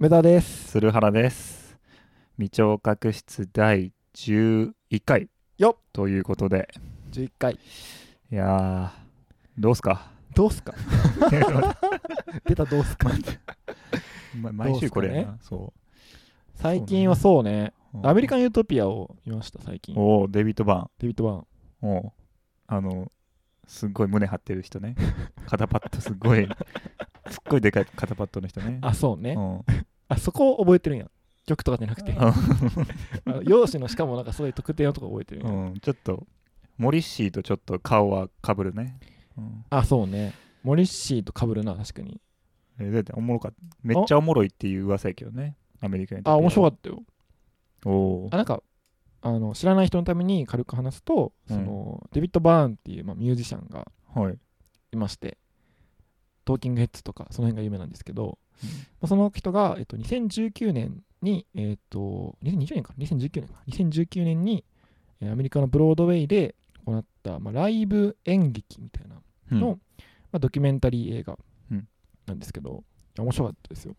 梅田です。鶴原です。未聴覚室第11回よっということで、11回。いやー、どうすか？どうすか？出たどうすか？ま毎週これやどな。そ最近はそうね、う。アメリカン・ユートピアを見ました、最近。おおデビッド・バデビッド・バーン。ーン。おうあの、すっごい胸張ってる人ね。肩パッドすっごい、すっごいでかい肩パッドの人ね。あ、そうね。うんあ、そこを覚えてるんや。曲とかじゃなくて。うあの容姿のしかもなんかそういう特定のとこ覚えてるんや。ん、ちょっと、モリッシーとちょっと顔はかぶるね。うんあ、そうね。モリッシーと被るな、確かに。えだっておもろかった。めっちゃおもろいっていう噂やけどね。アメリカにあ、面白かったよ。た。おあ、なんか、あの知らない人のために軽く話すと、うんそのデビッド・バーンっていう、まあ、ミュージシャンがはい。いまして、トーキングヘッズとか、その辺が有名なんですけど、まあその人が、えっと、2019年に、えっと、2020年かな ?2019 年か。2019年に、えーアメリカのブロードウェイで行った、まあ、ライブ演劇みたいな、うんのまあ、ドキュメンタリー映画うんなんですけど、面白かったですよ。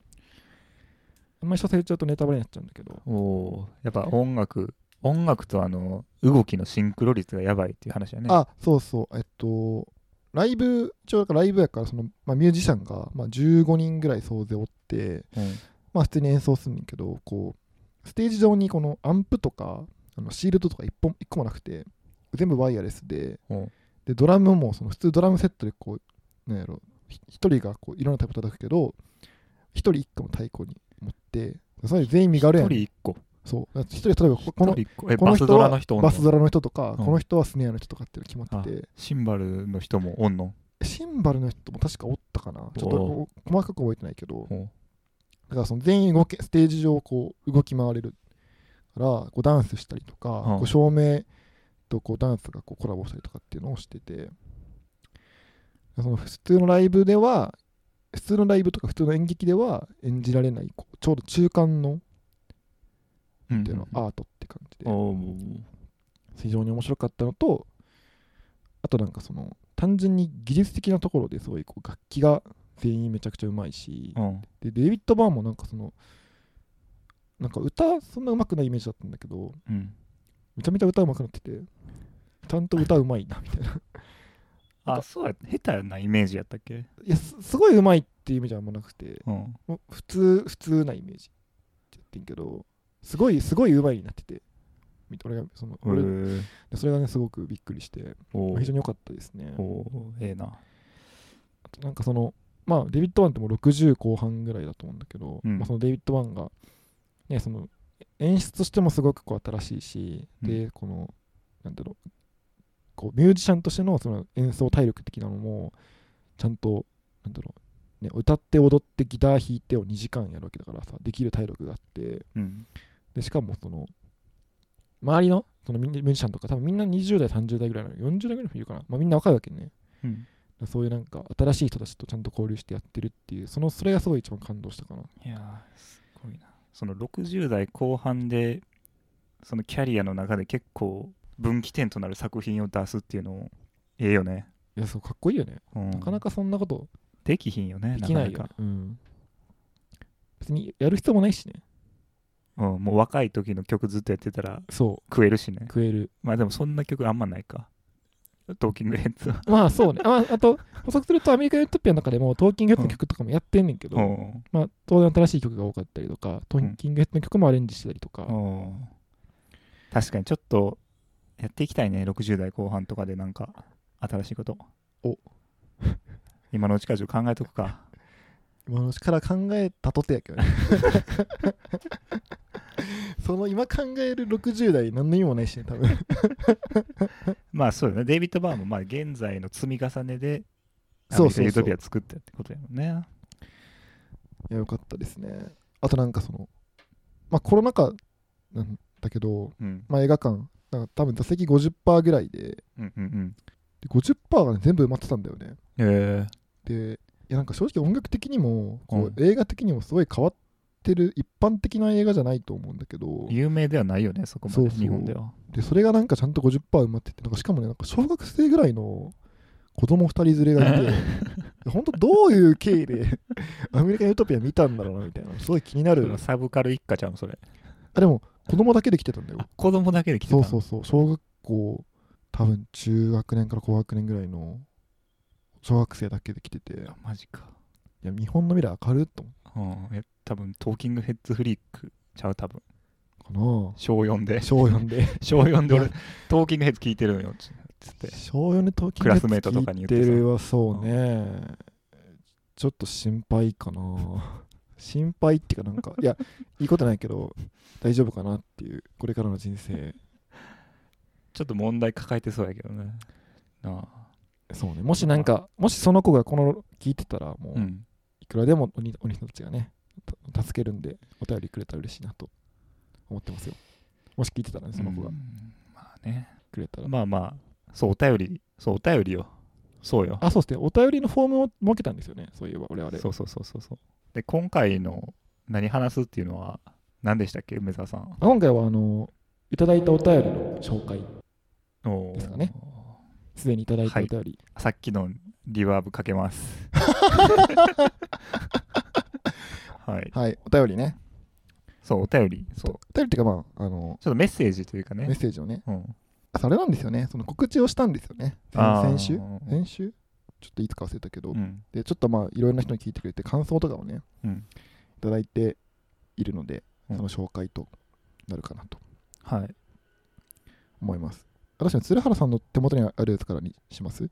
あんまり詳細言っちゃうとネタバレになっちゃうんだけど、おやっぱ音楽音楽とあの動きのシンクロ率がやばいっていう話だね。あ、そうそう、えっと、ライブ、一応ライブやから、その、まあ、ミュージシャンが、まあ、15人ぐらい総勢おって、うん。まあ普通に演奏するんだけど、こう、ステージ上にこのアンプとか、あのシールドとか一本一個もなくて、全部ワイヤレスで、うん。で、ドラムもその普通ドラムセットでこう、なんやろ、ひ一人がこういろんな太鼓叩くけど、一人一個の太鼓に持って、それで全員身軽や一ん。人一個？そう。一人、例えばここのこの人はバスドラの人バスドラの人とか、うん。この人はスネアの人とかっていうの決まあってて、シンバルの人もおんの？シンバルの人も確かおったかな。ちょっと細かく覚えてないけど、おだからその全員動けステージ上こう動き回れるからこうダンスしたりとか、うん。こう照明とこうダンスがこうコラボしたりとかっていうのをしてて。その普通のライブでは普通のライブとか普通の演劇では演じられないこうちょうど中間のうんっていうの、アートって感じで。非常に面白かったのとあとなんかその単純に技術的なところですごいこう楽器が全員めちゃくちゃうまいし、うん。でデイビッド・バーンもなんかそのなんか歌そんな上手くないイメージだったんだけどうん。めちゃめちゃ歌上手くなっててちゃんと歌うまいなみたいな。あそうや下手なイメージやったっけ？いやすすごい上手いっていうイメージはあんまなくてうん。普通普通なイメージって言ってんけどすごいすごい上手いになってて。み俺がそのへ俺それがねすごくびっくりして。非常に良かったですね。ええな。あとなんかそのまあデビッド・バーンってもう60後半ぐらいだと思うんだけど、うん。まあ、そのデビッド・バーンがねその演出としてもすごくこう新しいし、うん。でこのなんだろうこうミュージシャンとしてのその演奏体力的なのもちゃんとなんだろう、ね、歌って踊ってギター弾いてを2時間やるわけだからさできる体力があってうんでしかもその周りの？そのミュージシャンとか多分みんな20代30代ぐらいの40代ぐらいの人いるかな、まあ、みんな若いわけね。うん。そういうなんか新しい人たちとちゃんと交流してやってるっていうそのそれがすごい一番感動したかな。いやーすごいな。その60代後半でそのキャリアの中で結構分岐点となる作品を出すっていうのええよね、いやそうかっこいいよね、うん、なかなかそんなことできひんよねできないよ、ね。かかうん、別にやる必要もないしねうん、もう若い時の曲ずっとやってたらそ食えるしね。う食える。まあでもそんな曲あんまないか。トーキングヘッズは。まあそうね。ああと補足するとアメリカン・ユートピアの中でもトーキングヘッドの曲とかもやってんねんけど、うん。まあ当然新しい曲が多かったりとかトーキングヘッドの曲もアレンジしたりとか、うん。確かにちょっとやっていきたいね。60代後半とかでなんか新しいこと。お。今のうちからちょっと考えとくか今のうちから考えたとてやけどね。その今考える60代何の意味もないしね多分。まあそうよね。デイビッド・バーンもまあ現在の積み重ねでそうそうユートピア作ったってことやもんね。いやよかったですね。あとなんかそのまあコロナ禍なんだけど、うん。まあ、映画館なんか多分座席50%ぐらいでうんうんうん。で50%が、ね、全部埋まってたんだよね。えでいやなんか正直音楽的にもこう、う映画的にもすごい変わってる一般的な映画じゃないと思うんだけど。有名ではないよねそこまで日本では。でそれがなんかちゃんと50%埋まっててなんかしかもねなんか小学生ぐらいの子供2人連れがいて 本当どういう経緯でアメリカン・ユートピア見たんだろうなみたいな。すごい気になる。サブカル一家ちゃうんそれ。あでも子供だけで来てたんだよ。あ子供だけで来てたそうそうそう。小学校多分中学年から高学年ぐらいの小学生だけで来てて。いあマジか。や日本の未来明るいと思う。ん。え多分トーキングヘッズフリークちゃう？多分。うかな小4で。小4で。小4で俺トーキングヘッズ聞いてるのよつって小4で東京クラスメートとかに言ってさ。るはそうね。ちょっと心配かな。心配っていうかなんかいやいいことないけど大丈夫かなっていうこれからの人生。ちょっと問題抱えてそうやけどね。なあそうね。もしなんかもしその子がこの聞いてたらもううん。いくらでもお兄お兄さんたちがねた助けるんでお便りくれたら嬉しいなと思ってますよ。もし聞いてたらねその子が。うん。まあね。くれたら、まあまあそうお便りそうお便りよそうよ。あそうですね。お便りのフォームを設けたんですよね。そういえば我々。そうそうそうそうそう。で今回の何話すっていうのは何でしたっけ梅沢さん。今回はあのいただいたお便りの紹介ですかねすでにいただいたお便り、さっきのリバーブかけます。はい。はい。お便りね。そうお便り。そう。お便りっていうかまああのちょっとメッセージというかね。メッセージをね。うん。あそれなんですよね。その告知をしたんですよね。先週？先週？ちょっといつか忘れたけど、うん。でちょっとまあいろんな人に聞いてくれて感想とかをねうん。いただいているのでうん。その紹介となるかなとはい。思います私は鶴原さんの手元にあるやつからにします？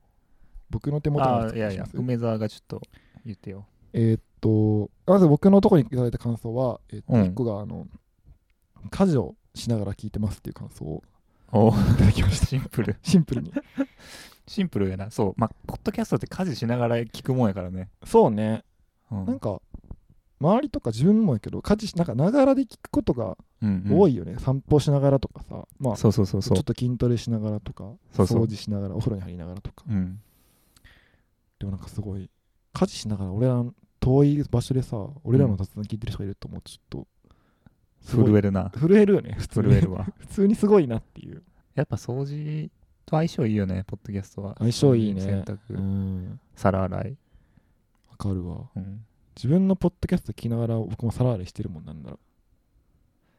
僕の手元にあるやつからにします？梅沢がちょっと言ってよ。えーっとまず僕のところにいただいた感想は、えーっとうん。1個があの家事をしながら聞いてますっていう感想をお。いただきました。シンプル。シンプルに。シンプルやな。そう。まあポッドキャストって家事しながら聞くもんやからね。そうね。うん。なんか周りとか自分もやけど家事しなんかながらで聞くことがうんうん。多いよね、散歩しながらとかさ。まあそうそうそうそう。ちょっと筋トレしながらとか掃除しながらお風呂に入りながらとか。うん。でもなんかすごい家事しながら俺らの遠い場所でさ俺らの雑談聞いてる人がいると思うとちょっと震えるな。震えるよね普通に。震えるわ。普通にすごいなっていう。やっぱ掃除と相性いいよねポッドキャストは。相性いいね。洗濯、うん。皿洗い、わかるわ。うん、自分のポッドキャスト聞きながら僕も皿洗いしてるもんなんだろ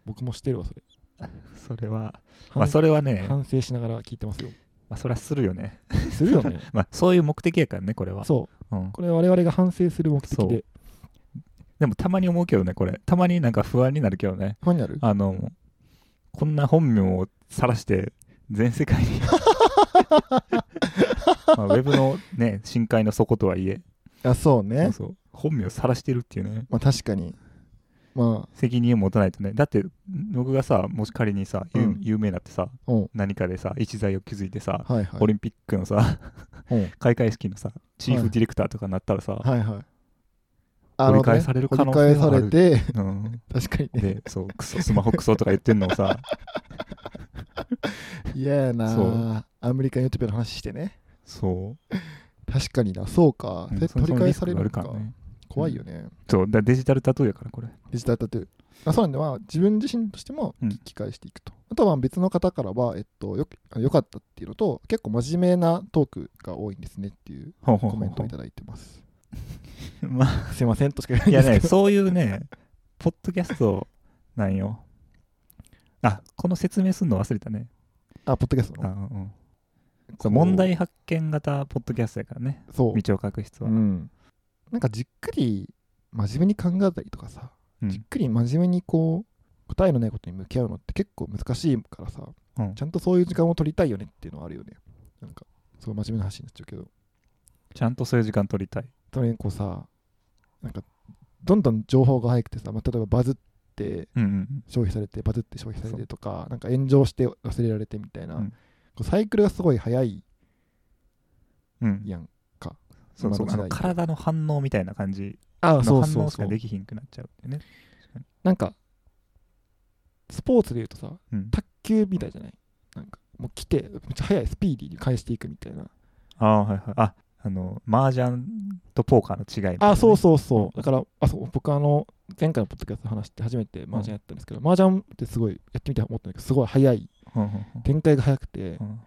僕もしてるわそれ。それは反まあそれはね、反省しながら聞いてますよ。まあ、それはするよね。するよね。まあそういう目的やからねこれは、そう。うん、これ我々が反省する目的で。でもたまに思うけどねこれ。たまになんか不安になるけどね。不安になる？あのこんな本名を晒して全世界に。まあ、ウェブのね深海の底とはいえ。あそうね。そう本名を晒してるっていうね。まあ確かに。ま責任を持たないとね。だって僕がさもし仮にさ、有うん。有名になってさあう。ん何かでさ一材を築いてさ、はいはい。オリンピックのさう。ん 開会式のさチーフディレクターとかになったらさ、はい。はい掘り返される可能性はある。掘り返されてうん、確かにね。でそうクソスマホクソとか言ってんのをさ。嫌やなアメリカンユートピアの話してね。そう。確かにな。そうか、うん。でその取り返されるか。らね怖いよね、そうだデジタルタトゥーやからこれ。デジタルタトゥー。あそうなんで、まあ、自分自身としてもうん。聞き返していくと、あとは別の方からは、えっと、よあよかったっていうのと結構真面目なトークが多いんですねっていうコメントをいただいてます。まあすいませんとしか言えいやねないんですけど。そういうねポッドキャストなんよ。あこの説明するの忘れたね。あポッドキャストあ、のうん、問題発見型ポッドキャストやからね。そう。道を書く人は、うん、なんかじっくり真面目に考えたりとかさ、うん。じっくり真面目にこう答えのないことに向き合うのって結構難しいからさうん。ちゃんとそういう時間を取りたいよねっていうのはあるよね。なんかすごい真面目な話になっちゃうけど。ちゃんとそういう時間取りたい。それにこうさなんかどんどん情報が入ってさ、まあ、例えばバズってうんうん消費されてバズって消費されてとかなんか炎上して忘れられてみたいな、うん。こうサイクルがすごい早いうん。やん。かそうそう。あの体の反応みたいな感じ。あの反応しかできひんくなっちゃうってね。なんかスポーツでいうとさうん。卓球みたいじゃない？なんかもう来てめっちゃ速いスピーディーに返していくみたいな。ああはいはい。ああの麻雀とポーカーの違いいなね、あそうそうそう。だからあそう僕あの前回のポッドキャストで話して初めて麻雀やったんですけど、麻雀ってすごいやってみて思ったんだけどすごい速い。うんうんうん。展開が速くて、うん。で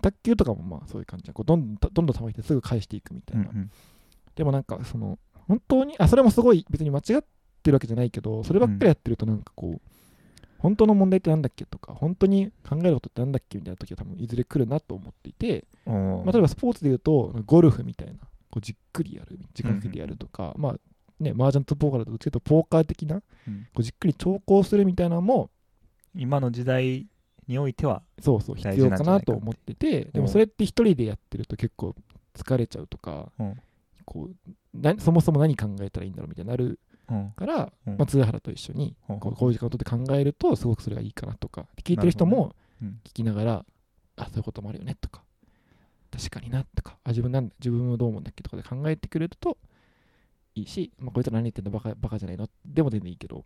卓球とかもまあそういう感じでこうどんどんどんどん球いてすぐ返していくみたいな、うんでもなんかその本当にあそれもすごい別に間違ってるわけじゃないけどそればっかりやってるとなんかこう、本当の問題ってなんだっけとか本当に考えることってなんだっけみたいな時は多分いずれ来るなと思っていて、うん。まあ、例えばスポーツで言うとゴルフみたいなこうじっくりやる時間かけてやるとか、まあね麻雀とポーカーだとどっちかというとポーカー的なこうん。うじっくり長考するみたいなのも今の時代においては、そうそう必要かなと思っててでうんもそれって一人でやってると結構疲れちゃうとか、うん。こうなそもそも何考えたらいいんだろうみたいになるうん。から、うん。まあ、通原と一緒にこうこういう時間を取って考えるとすごくそれがいいかなとか聞いてる人もうん。聞きながら、あそういうこともあるよねとか確かになとかあ自分なんだ自分はどう思うんだっけとかで考えてくれるといいし、まあ、こいつら何言ってんのバカバカじゃないの？でも全然いいけど、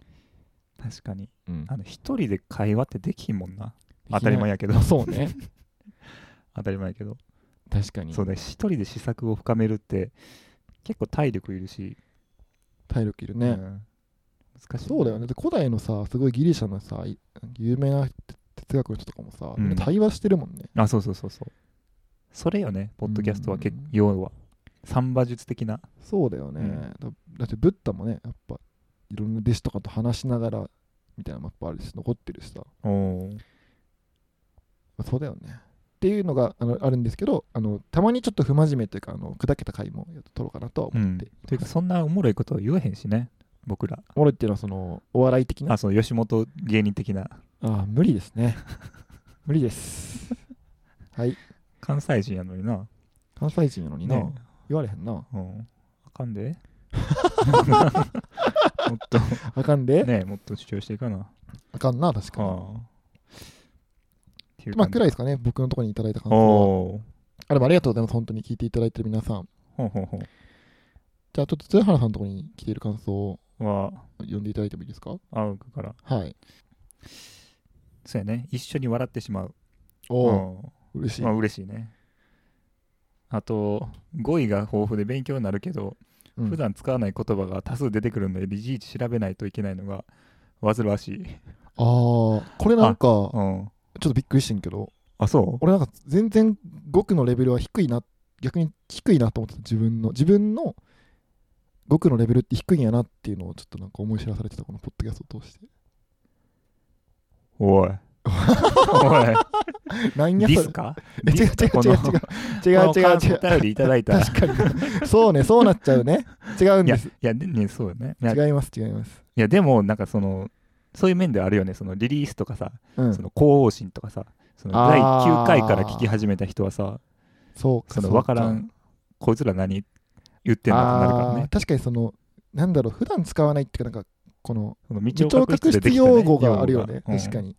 確かに。うん。あの、一人で会話ってできんもんな。当たり前ややけどまあ。そうね 当たり前やけど。確かにそうだ、一人で試作を深めるって、結構体力いるし。体力いるね、うん難しい。そうだよね。で古代のさすごいギリシャのさい有名な哲学の人とかもさ、うん対話してるもんねあ、そうそうそうそう。それよね、ポッドキャストは結うん要は。サンバ術的な。そうだよね、うんだだってブッダもねやっぱいろんな弟子とかと話しながらみたいなのもやっぱあるし残ってるしさ、おおー。まあそうだよねっていうのがあのあるんですけどあのたまにちょっと不真面目というかあの砕けた回も撮ろうかなと。思って、というか、そんなおもろいこと言えへんしね、僕ら。おもろいっていうのはそのお笑い的な？あ、その吉本芸人的な。ああ無理ですね 無理ですはい関西人やのにな。関西人やのにな、ね言われへんなうん。あかんで。もっと、あかんで、ねもっと主張していかな。あかんな確かにいうまあくらいですかね僕のところにいただいた感想。あでもありがとうございます本当に聞いていただいてる皆さんほうほうほじゃあちょっと津原さんのところに来ている感想。は、読んでいただいてもいいですか？あうから。はいそうやね。一緒に笑ってしまう。おおうん嬉しい、まあ嬉しいね。あと、語彙が豊富で勉強になるけど、うん普段使わない言葉が多数出てくるので、いちいち調べないといけないのが煩わしい。ああこれなんかちょうん。っとびっくりしてんけどあ、そう？俺なんか全然語句のレベルは低いな逆に低いなと思ってた自分の自分の語句のレベルって低いんやなっていうのをちょっとなんか思い知らされてたこのポッドキャストを通しておい。おい。なんや？それディスか？え違う違う違う違う違う違う違うお便りいただいた。い確かにそうねそうなっちゃうね違うんや、ですいや、でね、そうよね。いや、い違います違いますやでも、なんかその、そういう面ではあるよね。そのリリースとかさ、うん。その広報心とかさ、その第9回から聞き始めた人はさ、そうかそのう分からん、こいつら何言ってんのってなるからね。確かにそのなんだろう普段使わないっていうかなんかこの道を聴覚室隠し用語があるよね。用語が。確かに、うん。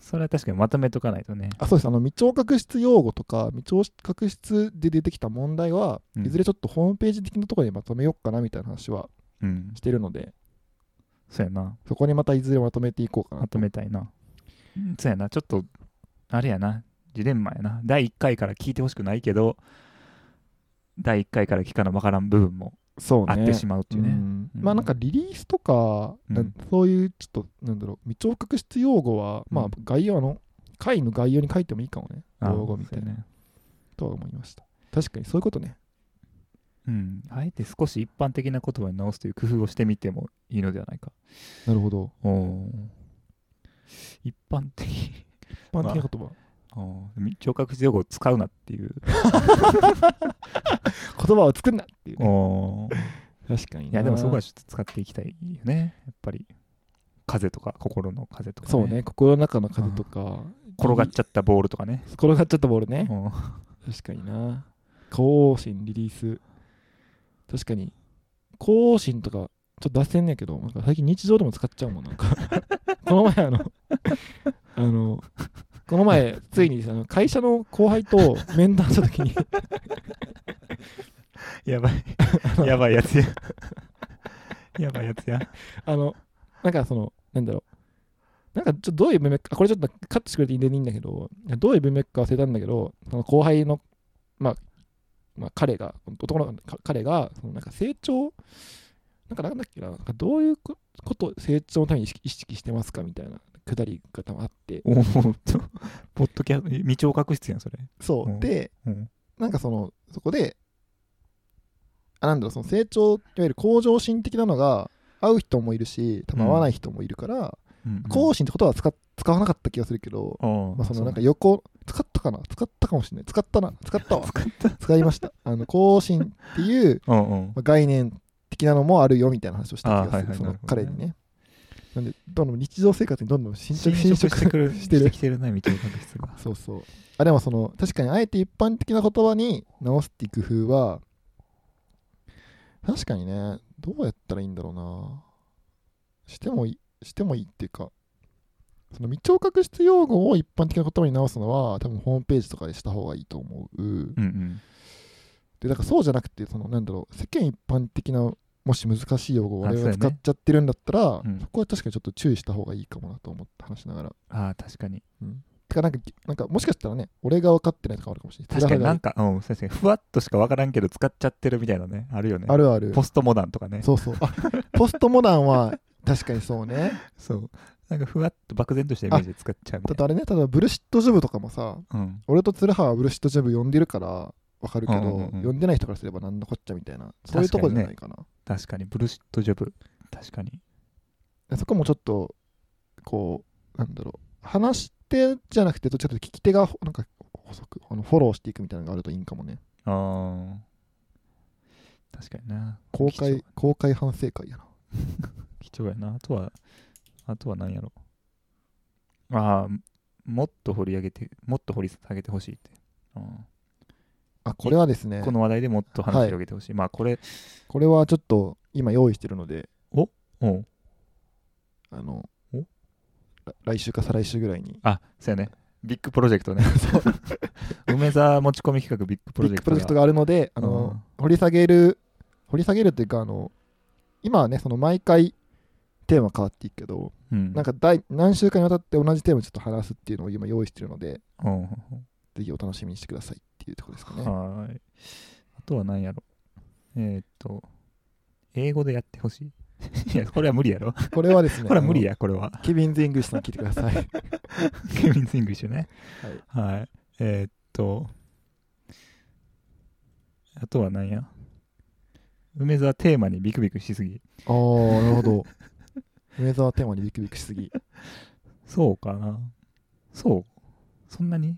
それは確かにまとめとかないとね。あそうですあの未聴覚室用語とか未聴覚室で出てきた問題は、うん。いずれちょっとホームページ的なところにまとめようかなみたいな話はうん。してるのでそうやな。そこにまたいずれまとめていこうかなまとめたいな。うんそうやな。ちょっと、あれやな。ジレンマやな。第1回から聞いてほしくないけど、第1回から聞かな分からん部分もそうねあってしまうっていうね。うんうんまあなんかリリースとか、うんそういうちょっとなんだろう未聴覚室用語は、まあうん概要の回の概要に書いてもいいかもねあ用語みたいな、ね。とは思いました確かにそういうことねうん。あえて少し一般的な言葉に直すという工夫をしてみてもいいのではないか。なるほど。一般的。一般的な言葉、おー。聴覚用語を使うなっていう。言葉を作んなっていうね。確かにな。いや、でもそこはちょっと使っていきたいよね。やっぱり。風とか、心の風とか、そうね。心の中の風とか。転がっちゃったボールとかね。転がっちゃったボールね。うん確かにな。更新リリース確かに更新とかちょっと脱線ねやけどなんか最近日常でも使っちゃうもんなんか この前あの あのこの前ついにあの会社の後輩と面談した時に やばい。やばいやつや。やばいやつや。あのなんかそのなんだろうなんかちょっとどういう文脈あこれちょっとカットしてくれていいんでいいんだけどどういう文脈か忘れたんだけどその後輩のまあまあ彼が男のか彼がそのなんか成長なんかなんだっけななんかどういうこことを成長のために意識してますか？みたいなくだりが多分あって。おおと？ポッドキャスト未聴覚室やんそれ。そう、うん。でうん。なんかそのそこであなんだろうその成長いわゆる向上心的なのが合う人もいるし多分合わない人もいるから、うん向上心ってことは使っ使わなかった気がするけど、うんまあ、そのなんか横使ったかな？使ったかもしれない。使ったな。使ったわ。使いました。あの向上心っていう概念的なのもあるよみたいな話をした気がする、あーはいはい。その彼にね。なんでどんどん日常生活にどんどん侵食侵侵食食してくるしてる きてるな未聴覚室がそうそう。あでもその確かにあえて一般的な言葉に直すっていう工夫は確かにねどうやったらいいんだろうな。してもいいしてもいいっていうかその未聴覚室用語を一般的な言葉に直すのは多分ホームページとかでした方がいいと思う、うんうん。でだからそうじゃなくてそのなんだろう世間一般的なもし難しい用語をが使っちゃってるんだったらそ,、うん。こは確かにちょっと注意した方がいいかもなと思って話しながら。ああ確かに。てかなんかなんかもしかしたらね俺が分かってないとかあるかもしれない。確かに。なんかかうん確かにふわっとしかわからんけど使っちゃってるみたいなねあるよね。あるある。ポストモダンとかね。そうそう。あポストモダンは確かにそうね。そう。なんかふわっと漠然としたイメージで使っちゃうみたいだってあれね例えばブルシットジョブとかもさなうん。俺と鶴葉はブルシットジョブ呼んでるから分かるけど、うんうんうん呼んでない人からすれば何のこっちゃみたいな。そういうとこじゃないかな。確かに。ブルシットジョブ。確かに。そこもちょっとこうなんだろう。話し手じゃなくてどっちかというと聞き手がなんか補足あのフォローしていくみたいなのがあるといいんかもね。あー。確かにな。公貴重開公開反省会やな貴重やな。あとはあとは何やろ。ああもっと掘り上げてもっと掘り下げてほしいって、うん。あこれはですね。この話題でもっと話広げてほしい、まあこれこれはちょっと今用意してるので。うんあの来週か再来週ぐらいに。あそうやね。ビッグプロジェクトね。梅沢持ち込み企画ビッグプロジェクトビッグプロジェクトがあるのであの、掘り下げる掘り下げるっていうかあの今はねその毎回テーマ変わっていくけど、うん。なんか第何週間にわたって同じテーマちょっと話すっていうのを今用意してるのでうんうんぜひお楽しみにしてくださいっていうところですかね。はーい。あとは何やろ。えーっと英語でやってほしい。いやこれは無理やろ。これはですねこれは無理やこれは。ケビンズ・イングリッシュさん聞いてください。ケビンズ・イングリッシュね。はい。はい。えーっとあとは何や？梅沢テーマにビクビクしすぎ。ああなるほど梅沢テーマにビクビクしすぎ。そうかな。そう。そんなに？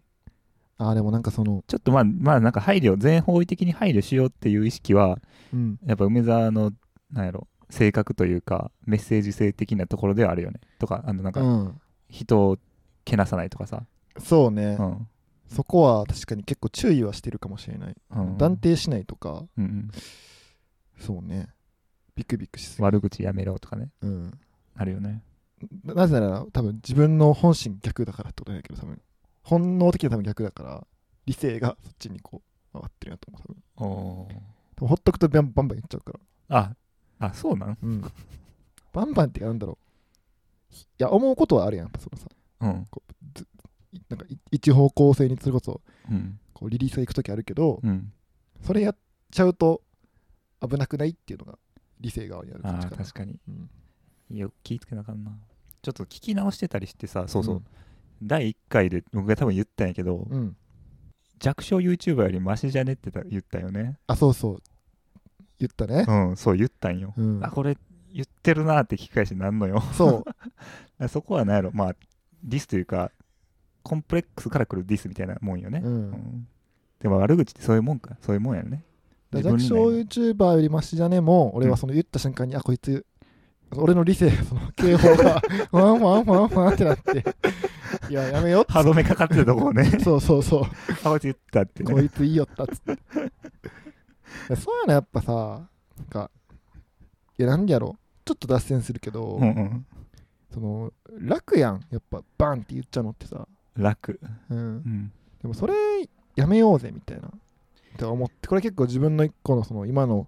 ああでもなんかそのちょっとまあまあなんか配慮全方位的に配慮しようっていう意識はうん。やっぱ梅沢のなんやろ性格というかメッセージ性的なところではあるよね。とかあのなんかうん。人をけなさないとかさ、そうね、うん。そこは確かに結構注意はしてるかもしれない、うん。断定しないとか。うんうん、そうね。ビクビクしすぎ。悪口やめろとかね。うんあるよね。ななぜなら多分自分の本心逆だからってことだけど多分。本能的には多分逆だから理性がそっちにこう回ってるなと思う多分。ほっとくとバンバンバン言っちゃうから。ああそうなん？うん。バンバンってなんだろう。いや思うことはあるやんやっぱそのさ。うん。いなんかい一方向性にそれこそうん。こうリリースが行く時あるけど、うん。それやっちゃうと危なくないっていうのが理性側にあるあ確かに。うんよく気ぃつけなあかんな。ちょっと聞き直してたりしてさそうそう、うん。第1回で僕が多分言ったんやけど、うん。弱小 YouTuber よりマシじゃねってた言ったよね。あそうそう。言ったね。うんそう言ったんよ、うん。あこれ言ってるなって聞き返しなんのよ。そう。そこは何やろ。まあディスというかコンプレックスから来るディスみたいなもんよね、うん。うん。でも悪口ってそういうもんか。そういうもんやね。弱小 YouTuber よりマシじゃねも俺はその言った瞬間に、あこいつ俺の理性その警報が ワンワンワンワンってなって。いややめよっつ歯止めかかってたとこをね。そうそうそう。あこいつ言ったってね。こいついいよったっつって。そういうのやっぱさなんかいやなんでやろ。うちょっと脱線するけど、うんうん。その楽やん。やっぱバンって言っちゃうのってさ、楽。うん。う、ん。でもそれやめようぜみたいな。って思って。これ結構自分の一個のその今の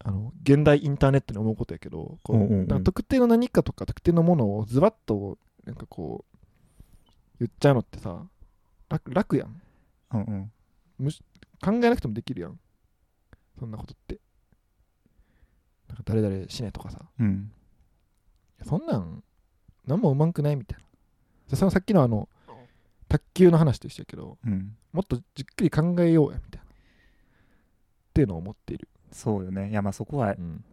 あの現代インターネットに思うことやけどこううんうんうん。なんか特定の何かとか特定のものをズバッとなんかこう言っちゃうのってさ楽楽やん。うんうん。考えなくてもできるやん。そんなことって。なんか誰々死ねとかさ。うん。そんなん何もうまんくないみたいそのさっきのあの卓球の話と一緒やけどうん。もっとじっくり考えようやみたいな。っていうのを思っている、そうよね。いやまあそこはうん。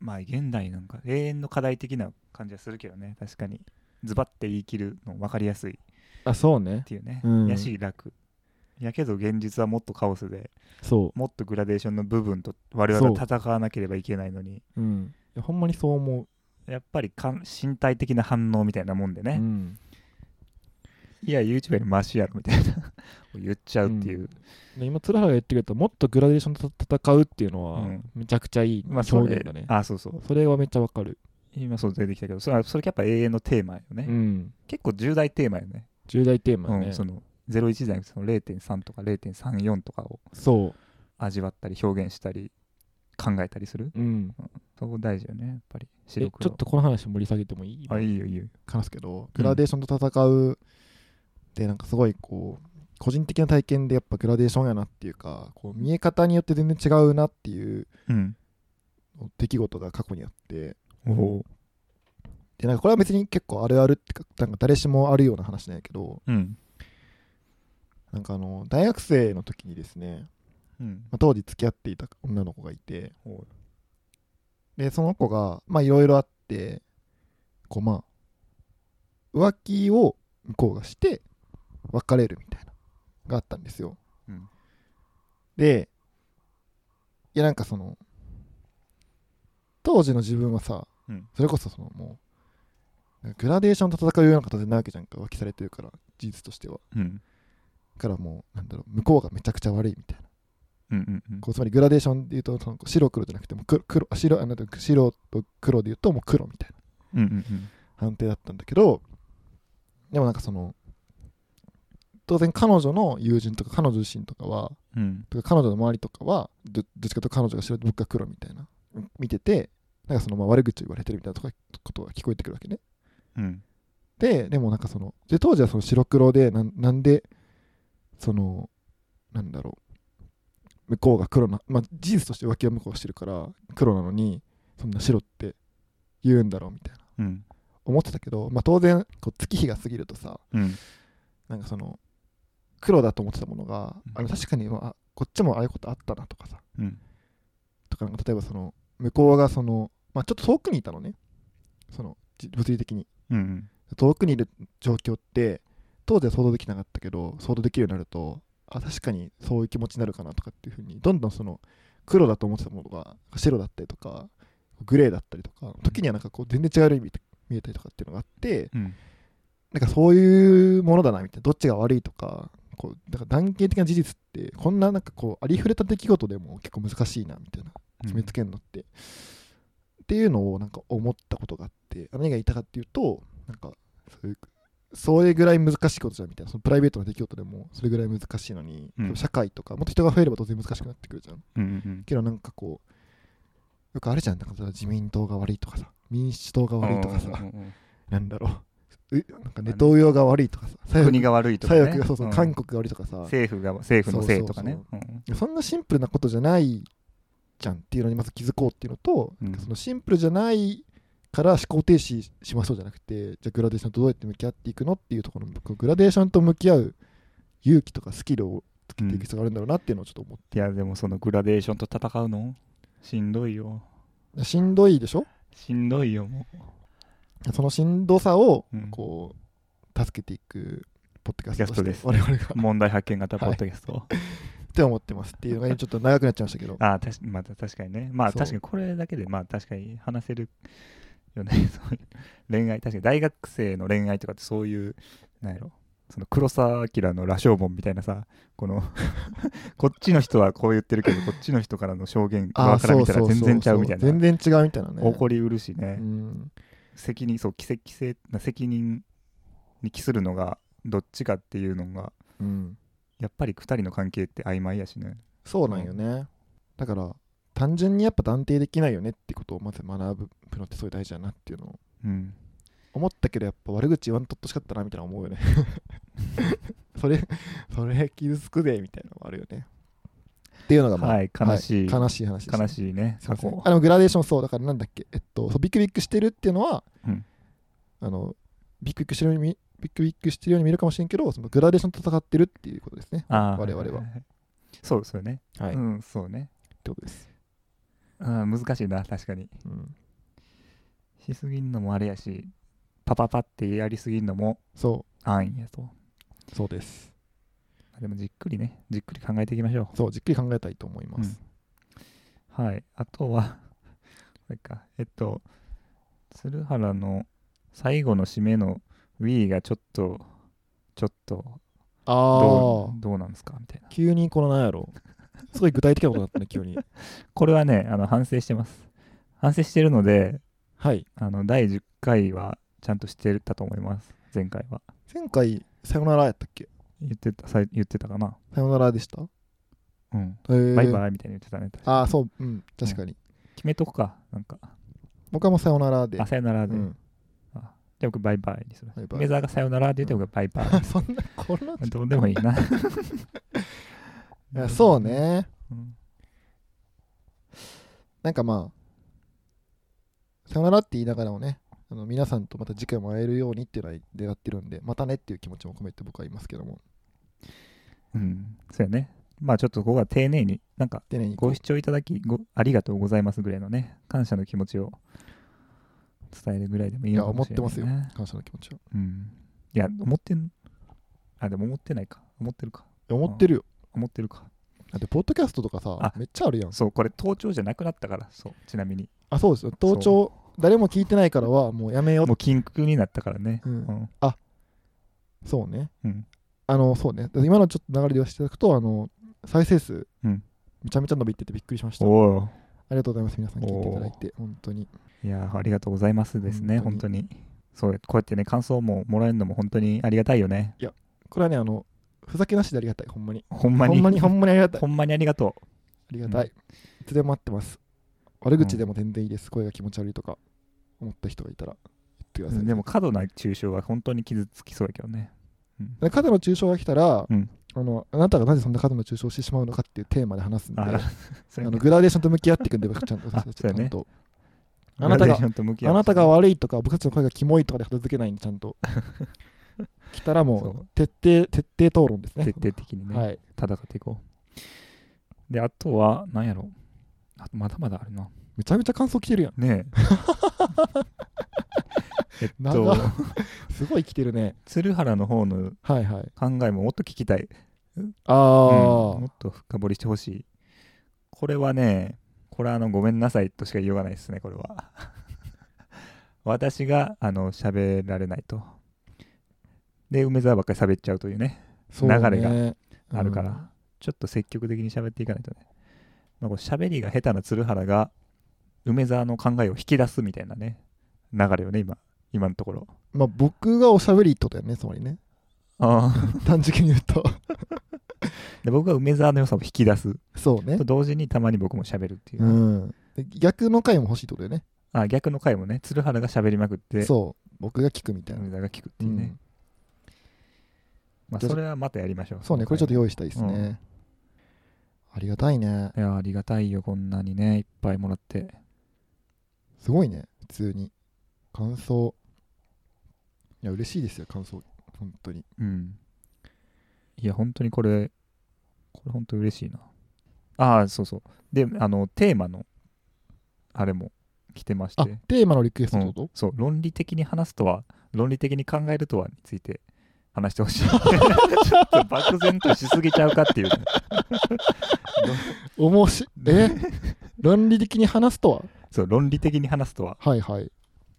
まあ現代なんか永遠の課題的な感じはするけどね。確かに。ズバッて言い切るの分かりやすい。っあそうね。ていうね、うん。やし楽。やけど現実はもっとカオスでそもっとグラデーションの部分と我々は戦わなければいけないのに。う、うん、いやほんまにそう思やっぱりかん身体的な反応みたいなもんでう、ね、うん、いや YouTube よりマシやろみたいな言っちゃうっていう、で今鶴原が言ってくれたもっとグラデーションと戦うっていうのはうん。めちゃくちゃいいまあそれ表現だね、あそうそう。それはめっちゃわかる、今そう出てきたけどそれはそれやっぱ永遠のテーマよね、うん、結構重大テーマよね。重大テーマだね、うん、その01じゃなくてその0.3とか0.34とかをそ味わったり表現したり考えたりする。う、うん、そこ大事よねやっぱり。えちょっとこの話盛り下げてもいい？あいいよいいよ。話すけどグラデーションと戦うってなんかすごいこう個人的な体験でやっぱグラデーションやなっていうかこう見え方によって全然違うなっていううん。出来事が過去にあって。でなんかこれは別に結構あるあるってかなんか誰しもあるような話なんやけどうん。なんかあの大学生の時にですね、うん。まあ、当時付き合っていた女の子がいてでその子がまあいろいろあってこうまあ浮気を向こうがして別れるみたいながあったんですよ。うん。でいやなんかその当時の自分はさ、うん。それこそそのもうグラデーションと戦うような形なわけじゃんか浮気されてるから事実としては。うん。だからもうなんだろう向こうがめちゃくちゃ悪いみたいな。うんうんうん。こうつまりグラデーションで言うとその白黒じゃなくても黒黒あ白あなんだ白と黒で言うともう黒みたいなうんうん。判定だったんだけどでもなんかその当然彼女の友人とか彼女自身とかはうん。とか彼女の周りとかはどどっちかと彼女が白で僕が黒みたいな見ててなんかそのまあ悪口を言われてるみたいなとかことが聞こえてくるわけね。うん。ででもなんかそので当時はその白黒でなんなんでそのなんだろう。向こうが黒なまあ事実として浮気は向こうがしてるから黒なのにそんな白って言うんだろうみたいな。うん。思ってたけど、まあ、当然こう月日が過ぎるとさうん。なんかその黒だと思ってたものが、うん。あの確かに、まあ、こっちもああいうことあったなとかさ。うん。とかなんか例えばその向こうがその、まあ、ちょっと遠くにいたのね。そのじ物理的に。うん遠くにいる状況って当時は想像できなかったけど想像できるようになるとあ確かにそういう気持ちになるかなとかっていうふうにどんどんその黒だと思ってたものが白だったりとかグレーだったりとか時にはなんかこう全然違う色に見えて見えたりとかっていうのがあってうん。なんかそういうものだなみたいな。どっちが悪いとかこうだから断定的な事実ってこんななんかこうありふれた出来事でも結構難しいなみたいな決めつけるのって、っていうのをなんか思ったことがあって何が言いたかっていうとなんかそういうそれぐらい難しいことじゃんみたいなそのプライベートな出来事でもそれぐらい難しいのに、うん。社会とかもっと人が増えれば当然難しくなってくるじゃん。うんうんけどなんかこうよくあるじゃんなんか自民党が悪いとかさ民主党が悪いとかさ、うんうんうんなんだろううなんかネトウヨが悪いとかさ左国が悪いとかね。そうそう、ん。韓国が悪いとかさ。政府が政府のせいとかね。そそん。なシンプルなことじゃないじゃんっていうのにまず気づこうっていうのと、うん。そのシンプルじゃないから思考停止しましょうじゃなくてじゃあグラデーションとどうやって向き合っていくのっていうところのグラデーションと向き合う勇気とかスキルをつけていく必要があるんだろうなっていうのをちょっと思っいやでもそのグラデーションと戦うの？しんどいよ。てしんどいでしょしんどいよもそのしんどさをうん。こう助けていくポッドキャストです。我々がう問題発見型ポッドキャスト、って思ってますっていうのがちょっと長くなっちゃいましたけど。ああ確まあ確かにね。まあ確かにこれだけでまあ確かに話せるよね。恋愛。確かに大学生の恋愛とかってそういうなんやろ。その黒澤明の羅生門みたいなさこの こっちの人はこう言ってるけどこっちの人からの証言側から見たら全然ちゃうみたいな。全然違うみたいなね。起こりうるしね、うん責任そう奇跡性な責任に帰するのがどっちかっていうのがうん。やっぱり2人の関係って曖昧やしね。そうなんよね、だから単純にやっぱ断定できないよねってことをまず学ぶのってすごい大事だなっていうのを。うん。思ったけどやっぱ悪口言わんとってほしかったなみたいな思うよね。それそれ傷つくでみたいなのもあるよねっていうのがまあ、はい悲しい。は悲しい話悲しいね。すいません過去あのグラデーションそうだからなんだっけ？えっとそうビクビクしてるっていうのは、うん。あのビクビクしてるみビクビクしてるように見えるかもしれんけどそのグラデーションと戦ってるっていうことですね。我々は、いいい。そうですよね、はい、っうんそうね。てことです、うん難しいな確かに。うん、しすぎんのもあれやしパパパってやりすぎんのもそ安易やと。うそうですでもじっくりねじっくり考えていきましょそうじっくり考えたいと思います、うはい。あとは これかえっと鶴原の最後の締めの Wii がちょっとちょっとああどうどうなんですか？みたいな。急にこのなんやろ。すごい具体的なことだったね急に。これはねあの反省してます。反省してるのではい。あの第10回はちゃんとしてたと思います。前回は。前回さよならやったっけ？言ってたさい言ってたかな。さよならでした、うん。えー。バイバイみたいに言ってたねああそう。うん。確かに、決めとくかなんか。僕はもうさよならで。あさよならで、うん、あじゃあ僕バイバイにする。梅沢がさよならで言って僕バイバイ。そんなこのどうでもいいな。いやそうね。うん。なんかまあさよならって言いながらもねあの皆さんとまた次回も会えるようにっていうのは願ってるんでまたねっていう気持ちも込めて僕は言いますけどもうん。そうやね。まあちょっとここは丁寧になんかご視聴いただきごありがとうございますぐらいのね感謝の気持ちを伝えるぐらいでもいいいやのかもしれない、思ってますよ。ね、感謝の気持ちは。うん。いや思ってんあでも思ってないか。思ってるか。いや思ってるよ。思ってるか。だってポッドキャストとかさあめっちゃあるやん。そうこれ盗聴じゃなくなったからそうちなみに。あそうです。よ盗聴誰も聞いてないからはもうやめよう。もう禁句になったからね。うん。うん。そうね。うんあのそうね。今のちょっと流れで言わせていただくとあの再生数、うん。めちゃめちゃ伸びててびっくりしました。ありがとうございます。皆さん聞いていただいて本当に。いやーありがとうございますですね。本本当当に。そうこうやってね感想ももらえるのも本当にありがたいよね。これはねあのふざけなしでありがたい。ほんまに。ほんまに。ほんまにほんまにありがたい。ほんまにありがとありがたい、いつでも待ってます。悪口でも全然いいです、声が気持ち悪いとか思った人がいたら言ってください、うでも過度な抽象は本当に傷つきそうやけどねで過度の抽象が来たら、うん。あのあなたがなぜそんな過度の抽象をしてしまうのかっていうテーマで話すんで あのグラデーションと向き合っていくんで僕ちゃんとちゃんと あなたがあなたが悪いとか僕たちの声がキモいとかで片付けないんでちゃんと 来たらもそう。う徹底徹底討論ですね。徹底的にね、はい。戦っていこう。であとは何やろ。あまだまだあるな。めちゃめちゃ感想来てるやん。ねえ えっとすごい来てるね。鶴原の方の考えももっと聞きたい。ああ、うん。もっと深掘りしてほしい。これはねこれはあのごめんなさいとしか言いようがないですねこれは。私があの喋られないと。で梅沢ばっかり喋っちゃうというねそうね。流れがあるから、うんちょっと積極的に喋っていかないとね、まあ、こう喋りが下手な鶴原が梅沢の考えを引き出すみたいなね流れよね今。今のところ。まあ僕がおしゃべりとやねつまりね。あ 単純に言うと。で僕は梅沢の良さを引き出す。そうね。と同時にたまに僕も喋るっていう、うん。で逆の回も欲しいってことだよね。あ逆の回もね。鶴原が喋りまくって。そう。僕が聞くみたいな。梅沢が聞くっていうね、まあ、じゃあそれはまたやりましょう。そうねこれちょっと用意したいですね、うん。ありがたいね。いやありがたいよこんなにね。いっぱいもらって。すごいね普通に感想。いや嬉しいですよ感想。本当に。うん。いや本当にこれこれ本当嬉しいな。ああそうそう。であのテーマのあれも来てましあてテーマのリクエストうんってこと、そう論理的に話すとは論理的に考えるとはについて話してほしい。ちょっと漠然としすぎちゃうかっていうね、おもしえ？論理的に話すとは？そう論理的に話すとは。はいはい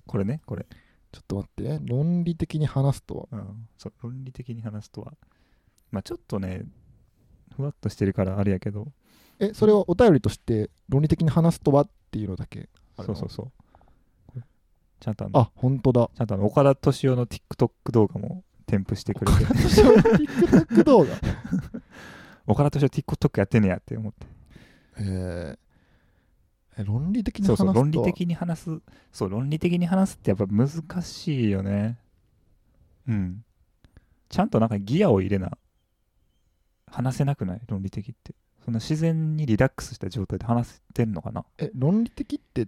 これねこれ、ちょっと待ってね。論理的に話すとは。うん、そう論理的に話すとは。まあちょっとねふわっとしてるからあれやけど。えそれをお便りとして論理的に話すとはっていうのだけ？あるの。そうそうそう。ちゃんとあの？あ本当だ。ちゃんとあの？岡田敏夫の TikTok 動画も添付してくれて。TikTok 動画？岡田敏夫 TikTok やってんねやって思って。えー。え論理的に話すそう論理的に話す。そう論理的に話すってやっぱ難しいよね。うん。ちゃんとなんかギアを入れな。話せなくない？論理的って。そんな自然にリラックスした状態で話してんのかな？え論理的って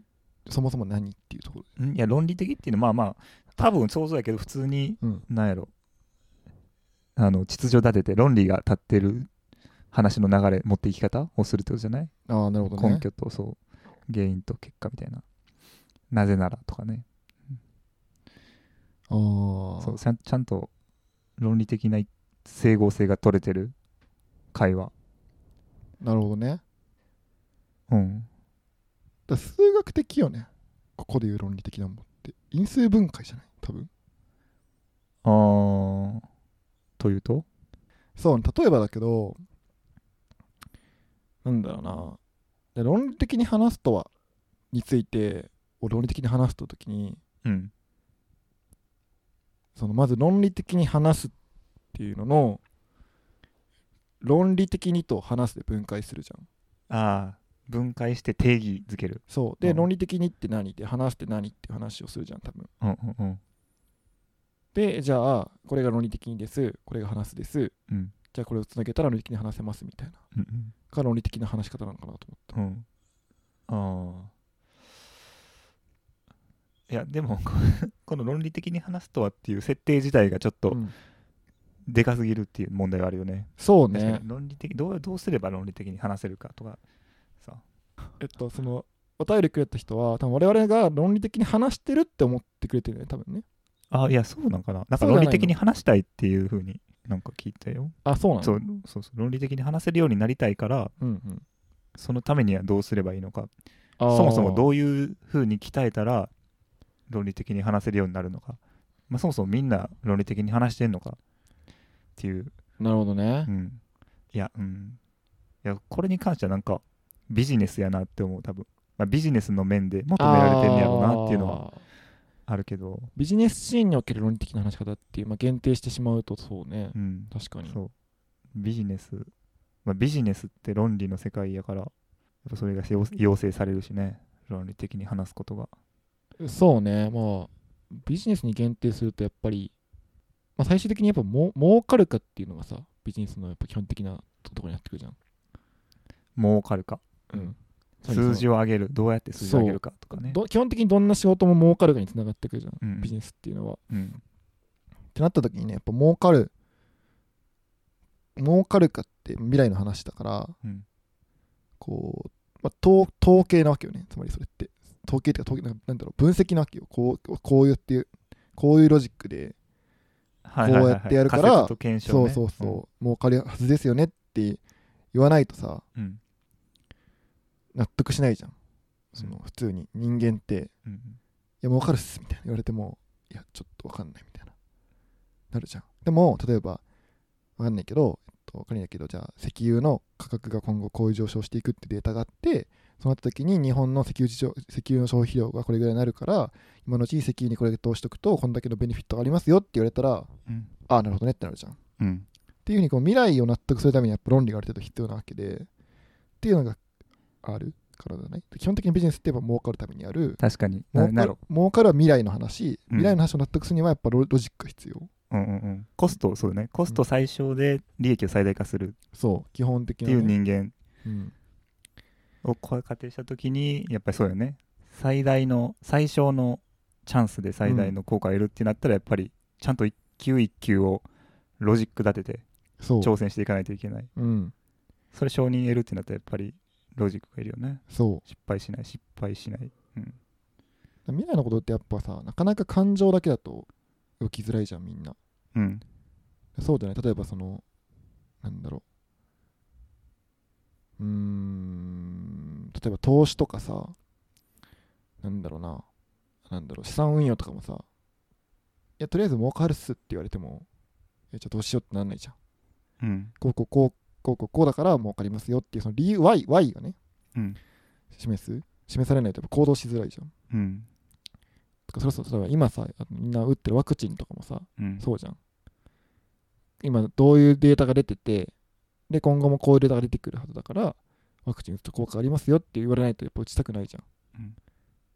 そもそも何っていうところ？ん？いや論理的っていうのはまあまあ多分想像やけど普通にうん。なんやろ。あの秩序立てて論理が立ってる話の流れ持っていき方をするってことじゃない、ああなるほどね。根拠とそう原因と結果みたいな。なぜならとかね。ああそうちゃんちゃんと論理的な整合性が取れてる会話。なるほどね。うん。だ数学的よね。ここでいう論理的なものって。因数分解じゃない？多分。あー。というと？そう例えばだけどなんだろうなで論理的に話すとはについてを論理的に話すときにうん。そのまず論理的に話すっていうのの論理的にと話すで分解するじゃん。ああ分解して定義づける。そう。で、うん。論理的にって何で話すって何って話をするじゃん多分。うんうんうん。でじゃあこれが論理的にです。これが話すです。うん。じゃあこれをつなげたら論理的に話せますみたいな。うんが論理的な話し方なのかなと思っうん。ああいやでもここの論理的に話すとはっていう設定自体がちょった、とうん。でかすぎるっていう問題はあるよね。そうね。に。論理的どうどうすれば論理的に話せるかとかさ。えっとそのお便りくれた人は多分我々が論理的に話してるって思ってくれてるよね多分ね。あいやそうなんかな。なんか論理的に話したいっていうふうになんか聞いたよ。あそうなの？そうそうそう論理的に話せるようになりたいからうんうん。そのためにはどうすればいいのか。そもそもどういうふうに鍛えたら論理的に話せるようになるのか、まあ、そもそもみんな論理的に話してんのか。っていう、なるほどね。う、ん、いやうん。いやこれに関してはなんかビジネスやなって思う多分、まあ、ビジネスの面で求められてんねやろうなっていうのはあるけど、ビジネスシーンにおける論理的な話し方っていう、まあ、限定してしまうとそうね。うん、確かに。そう。ビジネス、まあ、ビジネスって論理の世界やからやっぱそれが要要請されるしね。論理的に話すことが。そうね。まあビジネスに限定するとやっぱり、まあ、最終的にやっぱも儲かるかっていうのがさビジネスのやっぱ基本的なところになってくるじゃん、儲かるか。うん、数字を上げるどうやって数字を上げるかとかね。ど基本的にどんな仕事も儲かるかにつながってくるじゃん、うん。ビジネスっていうのは。うん。ってなった時にねやっぱ儲かる儲かるかって未来の話だからうん。こう、まあ、統統計なわけよね。つまりそれって。統計っていうか統計なんなんだろう分析なわけよ。こうこうやってこういうロジックではいはいはいはい。こうやってやるから仮説と検証ね。そうそうそう、儲かるはずですよねって言わないとさうんうん納得しないじゃん。その普通に人間ってうんいや儲かるっすみたいな。言われてもいやちょっとわかんないみたいな。なるじゃん。でも例えばわかんないけど、えっと、わかんないけどじゃあ石油の価格が今後こういう上昇していくってデータがあってそうなった時に日本の石油事情石油の消費量がこれぐらいになるから今のうちに石油にこれで投資しとくとこんだけのベネフィットがありますよって言われたらうん。ああなるほどねってなるじゃん。っうん。ていうふうにこう未来を納得するためにやっぱ論理がある程度必要なわけでっていうのがあるからだね。基本的にビジネスってやっぱ儲かるためにある。確かに。儲かる儲かるは未来の話、うん。未来の話を納得するにはやっぱロロジックが必要。うんうんうん。コストそうだね。コスト最小で利益を最大化する。そう。基本的っていうなね、人間。うん、をこう仮定した時にやっぱりそうよね。最大の最小のチャンスで最大の効果を得るってなったらやっぱりちゃんと一球一球をロジック立ててそう。挑戦していかないといけない。うん。それ承認得るってなったらやっぱりロジックがいるよね。そ失敗しない失敗しない、うん、う未来のことってやっぱさなかなか感情だけだと動きづらいじゃんみんな。うん。そうじゃない例えばそのなんだろう。うーん例えば投資とかさなんだろうな。なんだろう資産運用とかもさいやとりあえず儲かるっすって言われてもえじゃあどうしようってなんないじゃん。うん。こうこうこうこうこうこうだから儲かりますよっていうその理由 Y, y がねうん。示す示されないと行動しづらいじゃんうん。それこそ例えば今さみんな打ってるワクチンとかもさうん。そうじゃん。今どういうデータが出ててで今後もこういうデータが出てくるはずだからワクチン打つと効果ありますよって言われないとやっぱ打ちたくないじゃん、うん。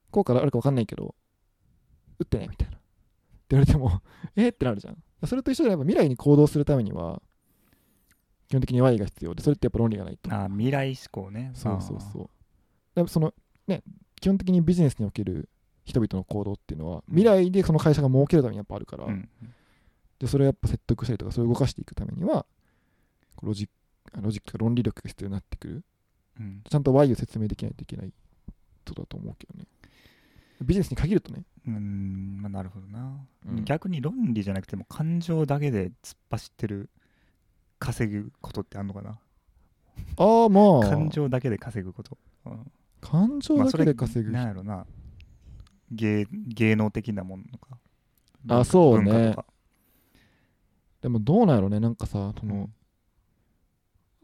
効果あるか分かんないけど打ってねみたいな。って言われても えってなるじゃん。それと一緒でやっぱ未来に行動するためには基本的に Y が必要でそれってやっぱ論理がないと。あ未来志向ね。そうそうそう。でもそのね基本的にビジネスにおける人々の行動っていうのは未来でその会社が儲けるためにやっぱあるから、う、うん、でそれをやっぱ説得したりとかそれを動かしていくためにはロジックあロジック論理力が必要になってくる。うん。ちゃんと Y を説明できないといけないことだと思うけどね。ビジネスに限るとね。うんまあなるほどな、うん。逆に論理じゃなくても感情だけで突っ走ってる稼ぐことってあんのかな？ああまあ。感情だけで稼ぐこと、うん。感情だけで稼ぐ、なんやろな。芸芸能的なものとか。あそうね。でもどうなんやろねなんかさその、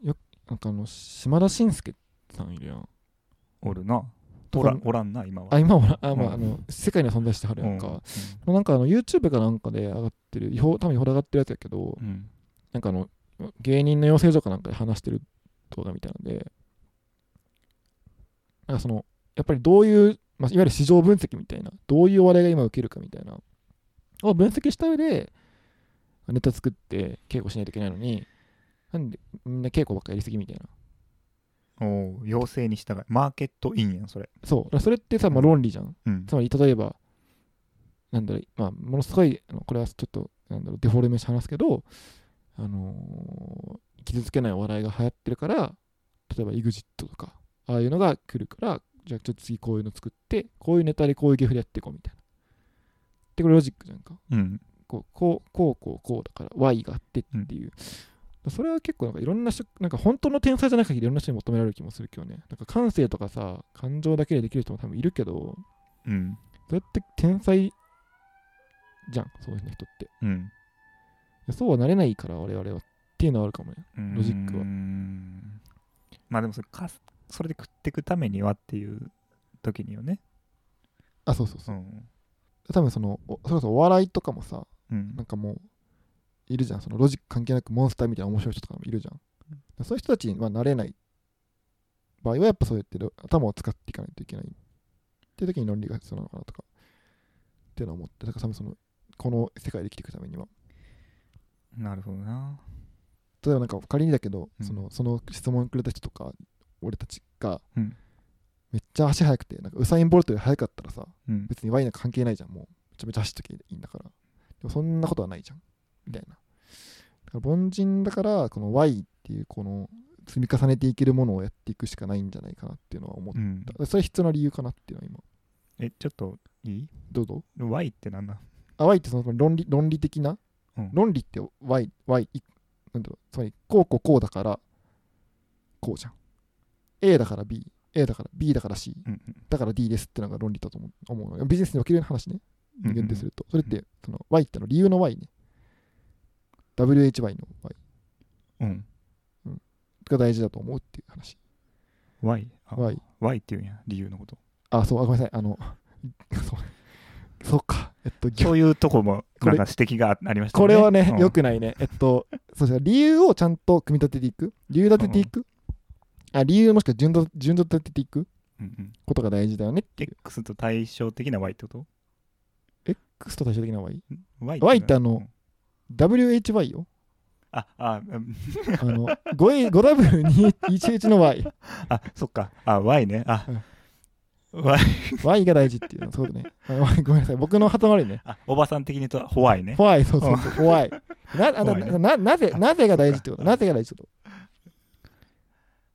なんかあの島田紳介さんいるやん。おるな。おらんおらんな今は。あ今はあ、まあ、うん。あの世界には存在してはるやんか、うん。なんかあの YouTube かなんかで上がってる違法多分違法で上がってるやつやけど、うん。なんかあの芸人の養成所かなんかで話してる動画みたいなんでなんかそのやっぱりどういう、まあ、いわゆる市場分析みたいなどういうお笑いが今受けるかみたいなを分析した上でネタ作って稽古しないといけないのになんでみんな稽古ばっかやりすぎみたいな。おう要請に従いマーケットインやんそれ。そう。それってさ、まあ、論理じゃん。うん。つまり例えばなんだろうまあものすごいこれはちょっとなんだろうデフォルメして話すけどあのー傷つけないお笑いが流行ってるから例えば EXIT とかああいうのが来るからじゃあちょっと次こういうの作ってこういうネタでこういうゲフでやっていこうみたいな。でこれロジックじゃんか。うん。こうこうこうこうこうだから Y があってっていう、それは結構なんかいろんな人なんか本当の天才じゃない限りいろんな人に求められる気もするけどね。なんか感性とかさ感情だけでできる人も多分いるけどうん。それって天才じゃん、そういう人って。いうん。やそうはなれないから、我々は。っていうのはあるかもね。ロジックはまあでもそれかそれで食っていくためにはっていう時によねあ、そうそうそうう。ん多分その、おそれこそお笑いとかもさ、うんなんかもう、いるじゃん。そのロジック関係なくモンスターみたいな面白い人とかもいるじゃん。そういう人たちにはなれない場合は、やっぱそうやって頭を使っていかないといけない。っていう時に論理が必要なのかなとか。っていうのを思って、だから多分その、この世界で生きていくためには。なるほどな。例えばなんか仮にだけど、うん。そのその質問くれた人とか俺たちがうん。めっちゃ足速くてなんかウサイン・ボルトより速かったらさうん。別にワインなんか関係ないじゃんもう。めちゃめちゃ走っときゃいいんだから。でもそんなことはないじゃんみたいな。だから凡人だからこの Y っていうこの積み重ねていけるものをやっていくしかないんじゃないかなっていうのは思っうん。た、それ必要な理由かなっていうのは今。えちょっといい？どうぞ ?Y ってなんだ？あ Y ってその論理論理的なうん論理って Y, y いなんだろう。つまりこうこうこうだからこうじゃん。A だから BA だから B だから C うんだから D ですってのが論理だと思う思うの。ビジネスにおける話ね。うん限定すると、それってその Y っての理由の Y ね。WHY の Y うん。が大事だと思うっていう話。Y あ Y Y っていうんや。理由のこと。あそう。あごめんなさい。あの そう。そうかえっと そういうとこもなんか指摘があありましたよねこれはね、うんよくないね。えっと、そうですね理由をちゃんと組み立てていく。理由立てていく。あ理由もしくは順序順序立てていくうんうんことが大事だよねっていう。X と対照的な Y ってこと？X と対照的な Y？Y, ってあのうん WHY よ。ああうんあの 5W211 の Y。あそっかあ Y ねあ、Y Y が大事っていうの。そうだね。ごめんなさい。僕の頭悪いね。あおばさん的に言うとホワイね。Y、そうそうそう。Y。なあなね。ななぜ、なぜが大事ってこと？なぜが大事ってこ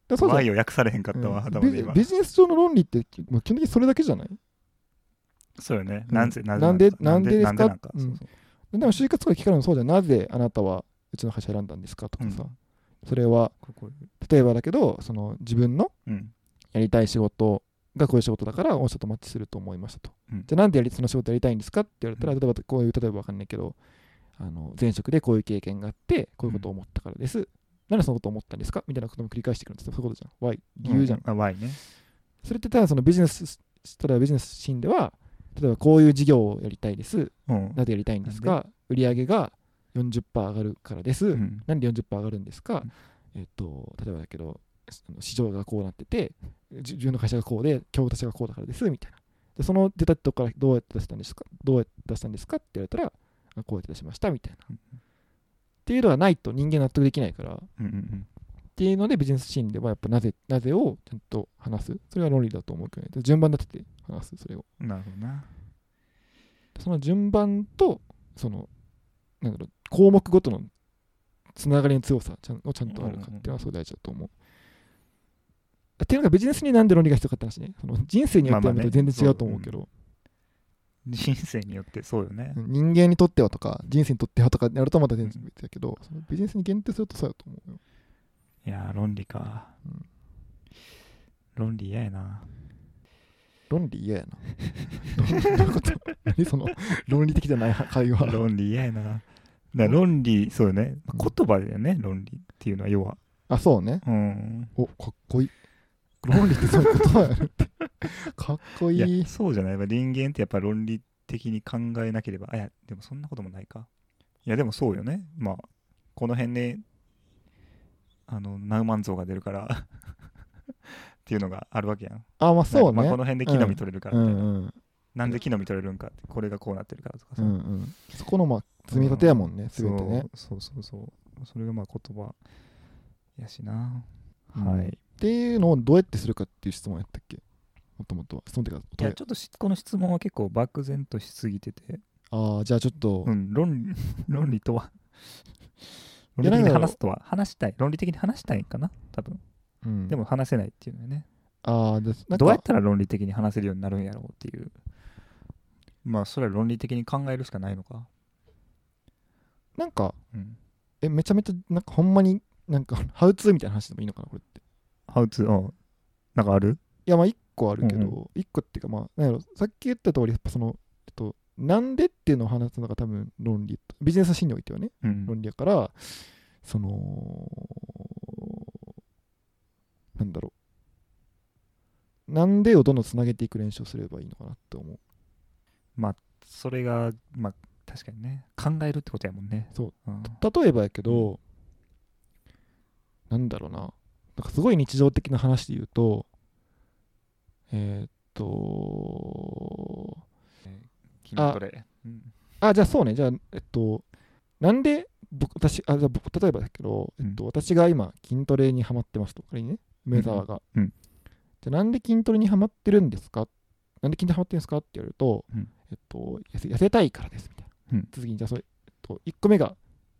とでそう。だ Y を訳されへんかったわ、うん。頭で今。ビビジネス上の論理って、まあ基本的にそれだけじゃない？そうよね、うん。なんぜななんでなんでですか？でも就活とか聞かれるのそうじゃん。なぜあなたはうちの会社選んだんですか？とかさ。うん。それは、例えばだけど、その自分のうん。やりたい仕事がこういう仕事だから、御社とマッチすると思いましたと。うんじゃあなんでやりその仕事やりたいんですかって言われたら、うん例えばこういう、例えばわかんないけど、あの前職でこういう経験があって、こういうことを思ったからです。なんでそのことを思ったんですかみたいなことも繰り返してくるんですよ。そういうことじゃん。Why? 理由じゃん。うあ Y ねそれってただそのビジネス、例えばビジネスシーンでは、例えばこういう事業をやりたいです。うんなぜやりたいんですか？売上が40%上がるからです。うんなんで40%上がるんですか、うんえっと、例えばだけど、市場がこうなってて、じ自分の会社がこうで、競合他社がこうだからです、みたいな。で、そのデータってどこからどうやって出したんですかどうやって出したんですかって言われたら、あこうやって出しました、みたいな。うんっていうのがないと人間納得できないから、っうんうんていうのでビジネスシーンではやっぱなぜ、なぜをちゃんと話す。それが論理だと思うけどね。で順番立てて話す、それを。うんなるほどなその順番と、その、なんだろう、項目ごとのつながりの強さちゃんをちゃんとあるかっていうのはすごい大事だと思う。っていうのがビジネスになんで論理が必要かって話ね。その人生によってはまあまあね全然違うと思うけど、人生によってそうよね。人間にとってはとか人生にとってはとかやるとまた全然別だけど、そのビジネスに限定するとそうだと思うよ。いやー、論理か。うん論理嫌やな。論理嫌やな。どういうこと？何その論理的じゃない会話。論理嫌やな。だ論理、そうよね。うん言葉だよね、論理っていうのは、要は。あ、そうね。うん。お、かっこいい。論理ってそういうことやるって。かっこいいやい。そうじゃない。やっぱ人間ってやっぱ論理的に考えなければ。あ、いや、でもそんなこともないか。いや、でもそうよね。まあ、この辺で、あの、ナウマン像が出るからっていうのがあるわけやん。あ、まあそうね。まあ、この辺で木の実取れるからうみたいな。んうん。なんで木の実取れるんかって、これがこうなってるからとかさ。うんうん。そこのまあ積み立てやもんね、すべてね。そうそうそうそう。それがまあ言葉やしな。うんはい。っていうのをどうやってするかっていう質問やったっけ？もともとは。質問っていうかいや、ちょっとしこの質問は結構漠然としすぎてて、ああ、じゃあちょっと、うん、論理 論理とは、論理的に話すとは、話したい、論理的に話したいんかな、多分。うんでも話せないっていうのよね。ああ、どうやっか、たら論理的に話せるようになるんやろうっていう。まあ、それは論理的に考えるしかないのか。なんか、うん。え、めちゃめちゃ、なんかほんまに、なんか、ハウツーみたいな話でもいいのかな、これって。How to, うん。なんかある？いや、まあ一個あるけうんど、一個っていうか、まあ、なんやろ、さっき言った通り、やっぱその、えっと、なんでっていうのを話すのが多分論理、ビジネスシーンにおいてはね、うん。論理やから、その、なんだろう。なんでをどんどんつなげていく練習をすればいいのかなって思う。まあ、それが、まあ、確かにね、考えるってことやもんね。そう。うん。例えばやけど、なんだろうな。なんかすごい日常的な話で言うと、えーっと、筋トレ。うん。あ、じゃあそうね。じゃあ、えっと、なんで僕、私、あ、じゃあ僕、例えばだけど、えっと、私が今、筋トレにハマってますと、仮にね、梅沢が。うんうんじゃあ、なんで筋トレにハマってるんですか？なんで筋トレにハマってるんですかって言われると、うんえっと痩せ、痩せたいからです、みたいな。うん次に、じゃあ、それ、えっと、1個目が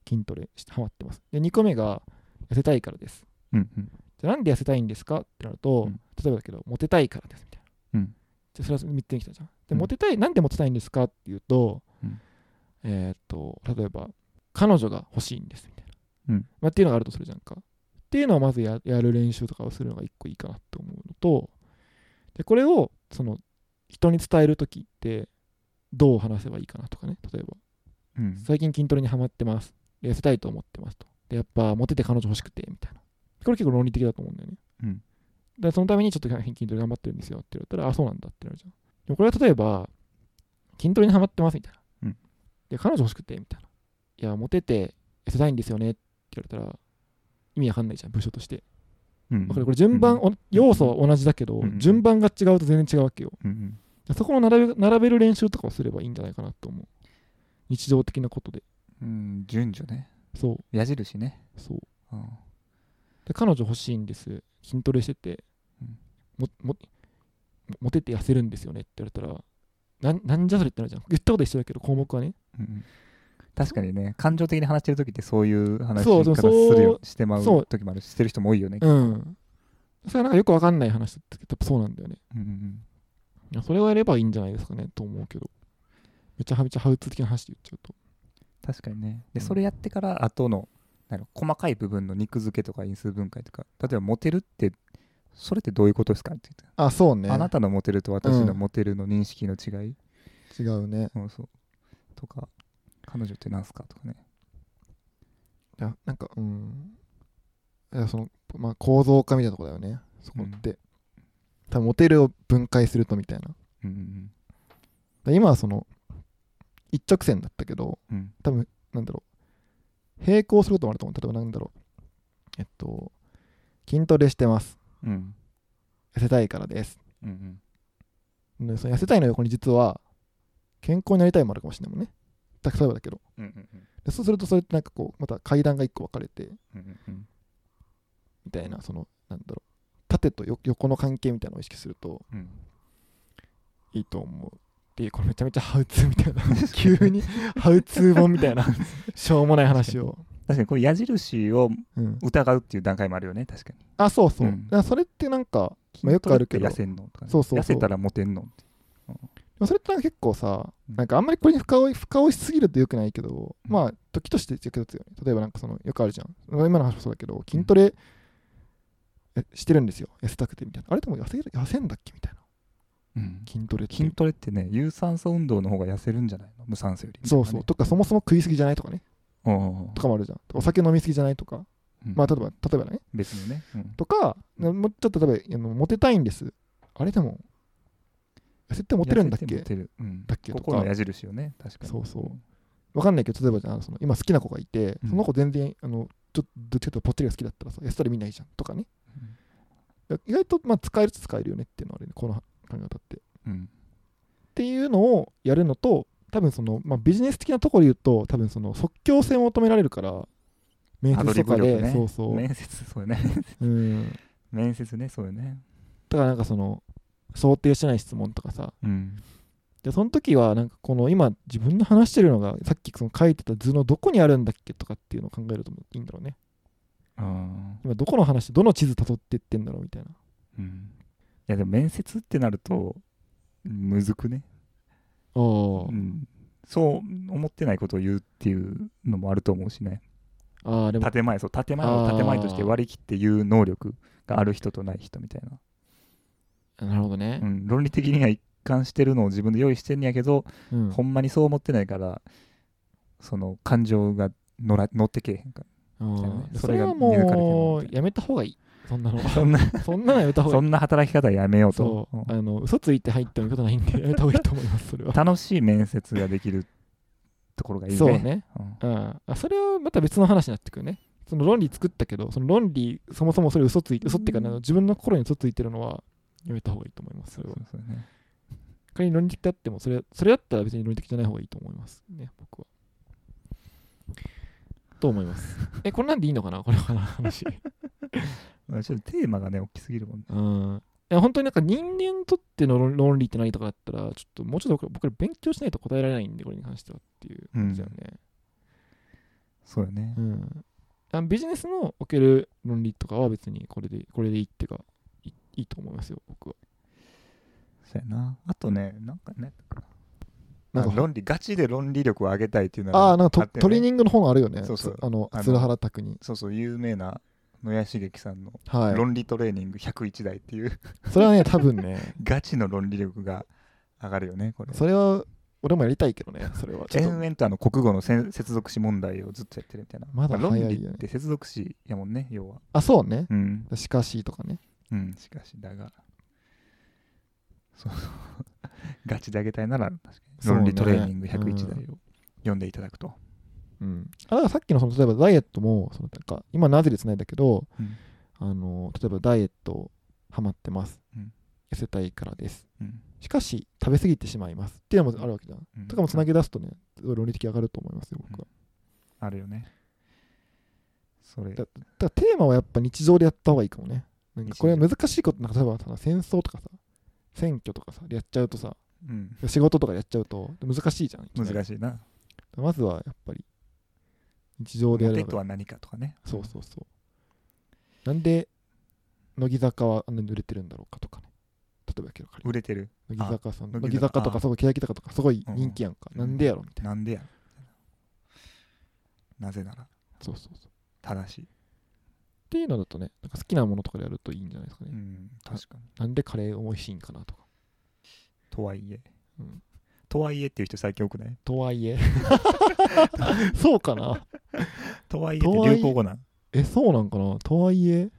筋トレしてハマってます。で、2個目が痩せたいからです。うん。うん。じゃあ、なんで痩せたいんですか？ってなると、うん例えばだけど、モテたいからです、みたいな。うんじゃあ、それは3つに来たじゃん。で、うんモテたい、なんでモテたいんですかっていうと、うんえーっと、例えば、彼女が欲しいんです、みたいな。うんまあ、っていうのがあるとするじゃんか。っていうのをまずややる練習とかをするのが一個いいかなと思うのと、で、これを、その、人に伝えるときって、どう話せばいいかなとかね、例えば。うん。最近筋トレにハマってます。で痩せたいと思ってますと。で、やっぱモテて彼女欲しくて、みたいな。これ結構論理的だと思うんだよね。うんで、そのためにちょっと筋トレ頑張ってるんですよって言われたら、あ、そうなんだってなるじゃん。でもこれは例えば、筋トレにハマってますみたいな。うんで、彼女欲しくて、みたいな。いや、モテて痩せたいんですよねって言われたら、意味わかんないじゃん、部署として。うん。これ、これ順番、お要素は同じだけど、うん順番が違うと全然違うわけよ。うんうん。そこの並べ並べる練習とかをすればいいんじゃないかなと思う。日常的なことで。うん、順序ね。そう、矢印ね。そう。うん。で彼女欲しいんです。筋トレしてて、うん。ももモテて痩せるんですよねって言われたらなんなんじゃそれってなるじゃん。言ったこと一緒だけど項目はね。うんうん。確かにね、感情的に話してる時ってそういう話しそう方するよ、してまそうう時もあるし、してる人も多いよね。うん。それはなんかよくわかんない話だったけどそうなんだよね。うんうんそれをやればいいんじゃないですかねと思うけど。めちゃめちゃハウツー的な話で言っちゃうと。確かにね。で、うん。それやってから、後の、細かい部分の肉付けとか因数分解とか、例えばモテるって、それってどういうことですかって言って、あそうね。あなたのモテると私うんのモテるの認識の違い、違うね。うんそう。とか、彼女って何すかとかね。いやなんかうん。いやそのまあ構造化みたいなとこだよね。そこって、多分モテるを分解するとみたいな。うんうんで今はその一直線だったけどうん。うん。多分なんだろう並行することもあると思う。例えばなんだろう。えっと筋トレしてます。うん。痩せたいからです。うんうん。でその痩せたいの横に実は健康になりたいもあるかもしれないもんね。だ例えばだけど。うんうんうん。でそうするとそれってなんかこうまた階段が一個分かれてうんうんみたいなそのなんだろう。縦とよ横の関係みたいなのを意識するとうん。いいと思うっていうこれめちゃめちゃハウツーみたいな。急にハウツー本みたいな。しょうもない話を、確かに。こう矢印をうん、疑うっていう段階もあるよね確かに。あそうそう、うん。それってなんかまあよくあるけど。痩せんのとかね、そうそう。そう痩せたらモテんのってでもそれってなんか結構さうん。なんかあんまりこれに深追い深追いしすぎるとよくないけど、うん。まあ時として役立つよね。例えばなんかそのよくあるじゃん。今の話もそうだけど筋トレ、えしてるんですよ。痩せたくてみたいな。あれでも痩せる痩せんだっけみたいなうん。筋トレ筋トレってね有酸素運動の方が痩せるんじゃないの？無酸素より。ねそうそう。とかそもそも食いすぎじゃないとかね。とかもあるじゃん。お酒飲みすぎじゃないとか。うん。まあ例えば例えばね。別にね、うん。とかもうちょっと例えばあのモテたいんです。あれでも痩せてモテるんだっけ？痩せてモテる。うん。だっけ？とか。ここの矢印よね。確かに。そうそう。わかんないけど例えばじゃあその今好きな子がいてうん。その子全然あのちょっとどっちかというとぽっちゃりが好きだったらさ痩せたら見ないじゃん。とかね。意外とまあ使えると使えるよねっていうのはあるね。この考え方って。っうん。ていうのをやるのと多分その、まあ、ビジネス的なところで言うと多分その即興性を求められるから面接とかで、ね。そうそう、面接そうよね。うん、面接ねそうよね。だからなんかその想定してない質問とかさ。うん。でその時はなんかこの今自分の話してるのがさっきその書いてた図のどこにあるんだっけとかっていうのを考えるといいんだろうね。あ今どこの話どの地図辿ってってんだろうみたいな。ーうん。いやでも面接ってなるとむずくね？あうん。そう思ってないことを言うっていうのもあると思うしね。ああでも。建前そう建前を建前として割り切って言う能力がある人とない人みたいな、なるほどね。う、ん、論理的には一貫してるのを自分で用意してんやけど、うん。ほんまにそう思ってないからその感情が乗ら乗ってけえへんかうんじゃあねそれはそれが見抜かれてるもみたいうやめた方がいいそんなの。は そんなそんなのやめた方そんな働き方やめようそと、うあの嘘ついて入ってもいいことないんでやめた方がいいと思いますそれは。楽しい面接ができるところがいいね。そうね。うん。うんあそれはまた別の話になってくるね。その論理作ったけどその論理そもそもそれ嘘ついて嘘っていうか、自分の心に嘘ついてるのはやめた方がいいと思いますそれは。そうそうね。仮に論理的であってもそれそれだったら別に論理的じゃない方がいいと思いますね僕は。と思います。えこれなんでいいのかなこれの話。ま あちょっとテーマがね大きすぎるもんね。うん。いや本当になんか人間にとっての論論理って何とかだったらちょっともうちょっと僕ら勉強しないと答えられないんでこれに関してはっていう感じだよね、そうよね。うん。あビジネスのおける論理とかは別にこれでこれでいいっていうかいいいと思いますよ僕は。そうやな。あとねなんかねなんか。あ論理ガチで論理力を上げたいっていうのああなんかトトレーニングの本あるよね。そうそう。あのあの鶴原拓に。そうそう有名な野谷茂樹さんのはい。論理トレーニング101台っていう。それはね多分ね。ガチの論理力が上がるよねこれ。それは俺もやりたいけどねそれは。延々と。あの国語のせ接続詞問題をずっとやってるみたいな。まだ早いよね論理って接続詞やもんね要は。あそうね。うん。しかしとかね。うんしかしだが。そうそう。ガチで上げたいなら論理トレーニング101うん台を読んでいただくと、うん。あだからさっきのその例えばダイエットもそのなんか今なぜでつないだけどうん。あの例えばダイエットハマってます、うん。痩せたいからです。うん。しかし食べ過ぎてしまいます。っていうのもあるわけじゃん、うん。とかもつなげ出すとね論理的上がると思いますよ僕は、あるよね。それ。だだからテーマはやっぱ日常でやった方がいいかもね。なんかこれは難しいことなんか例えばさ戦争とかさ選挙とかさやっちゃうとさうん。仕事とかやっちゃうと難しいじゃん難しいな。まずはやっぱり日常でやるモテとは何かとかね。そうそうそう。なんで乃木坂はあんなに売れてるんだろうかとかね。例えばやけど売れてる？乃木坂さん。乃乃木坂とかすごい欅坂とかすごい人気やんか、うん。なんでやろみたいな、なんでやなぜなら。そうそうそう。正しい。っていうのだとねなんか好きなものとかでやるといいんじゃないですかね、うん確かに。なんでカレー美味しいんかなとか、とはいえ。うんとはいえっていう人最近多くない？とはいえ。そうかな。とはいえって流行語なん？えそうなんかな？とはいえ。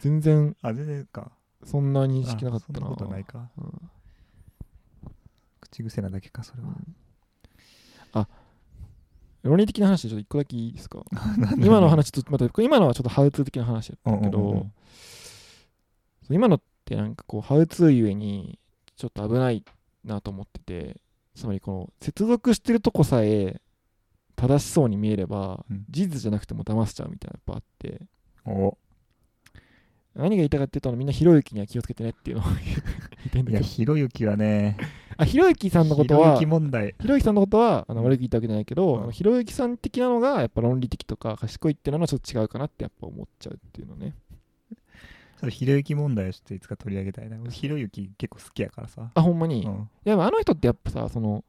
全然。あ全然か。そんな認識なかったな。あそんなことないか。うん。口癖なだけかそれは。うん。あ論理的な話でちょっと一個だけいいですか？今の話とまた今のはちょっとハウツー的な話だったけど、うんうんうん今のってなんかこうハウツーゆえにちょっと危ないなと思っててつまりこの接続してるとこさえ正しそうに見えれば、うん。事実じゃなくても騙せちゃうみたいなやっぱあって。お。何が言いたかっていうとみんなひろゆきには気をつけてねっていうのを 言いたいやひろゆきはねあひろゆきさんのことはひろゆき問題。ひろゆきさんのことはあの悪く言ったわけじゃないけど、うん。ひろゆきさん的なのがやっぱ論理的とか賢いっていうのはちょっと違うかなってやっぱ思っちゃうっていうのねそれひろゆき問題をちょっといつか取り上げたいな。俺ひろゆき結構好きやからさ。あほんまに、いうん。やでもあの人ってやっぱさその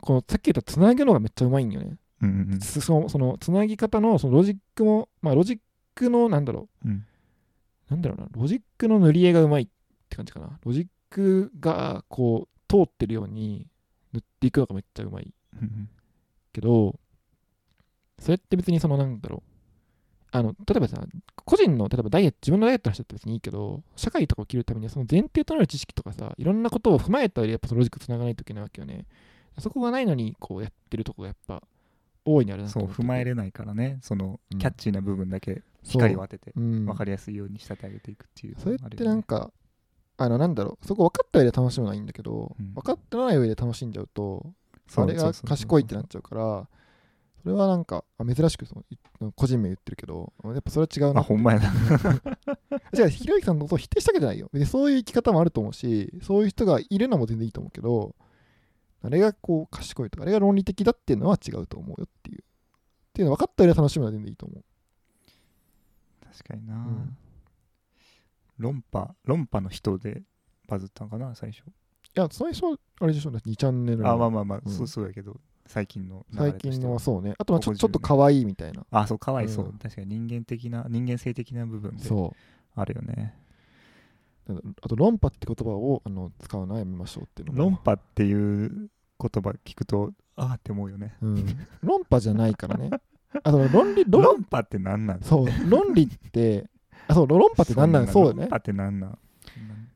このさっき言ったつなぐのがめっちゃうまいんよね、うんうんつそのそのつなぎ方のそのロジックもまあロジックのなんだろう。うん。なんだろうな。ロジックの塗り絵がうまいって感じかな。ロジックがこう通ってるように塗っていくのがめっちゃうまい。うん。けどそれって別にそのなんだろうあの例えばさ個人の例えばダイエット自分のダイエットの人って別にいいけど社会とかを切るためにはその前提となる知識とかさいろんなことを踏まえた上でやっぱそのロジックつながないといけないわけよね。そこがないのにこうやってるとこがやっぱ大いにあるなとそう踏まえれないからね。そのうん。キャッチーな部分だけ光を当ててうん。分かりやすいように仕立て上げていくっていうそれってなんかあのなんだろう。そこ分かった上で楽しむのはいいんだけど、うん。分かってない上で楽しんじゃうとそれが賢いってなっちゃうからそれはなんかあ珍しくそのい個人名言ってるけどやっぱそれは違うな。あほんまやな。じゃあひろゆきさんのことを否定したわけじゃないよ。別にそういう生き方もあると思うしそういう人がいるのも全然いいと思うけどあれがこう賢いとかあれが論理的だっていうのは違うと思うよっていう。っていうの分かった上で楽しむのは全然いいと思う。確かにな、ん。論破論破の人でバズったんかな最初。いや最初あれでしょだって2チャンネルの。あまあまあまあ、うん。そうそうやけど最近の最近のはそうね。あとはちょここ10ちょっと可愛いみたいな。あそうかわいそう、うん。確かに人間的な人間性的な部分でそあるよね。あと論破って言葉をあの使うのはやめましょうっていうのも。論破っていう言葉聞くとああって思うよね。うん、論破じゃないからね。あその論理論。論破って何なんそう論理ってあそう論破って何なんそうだよね。論破って何なん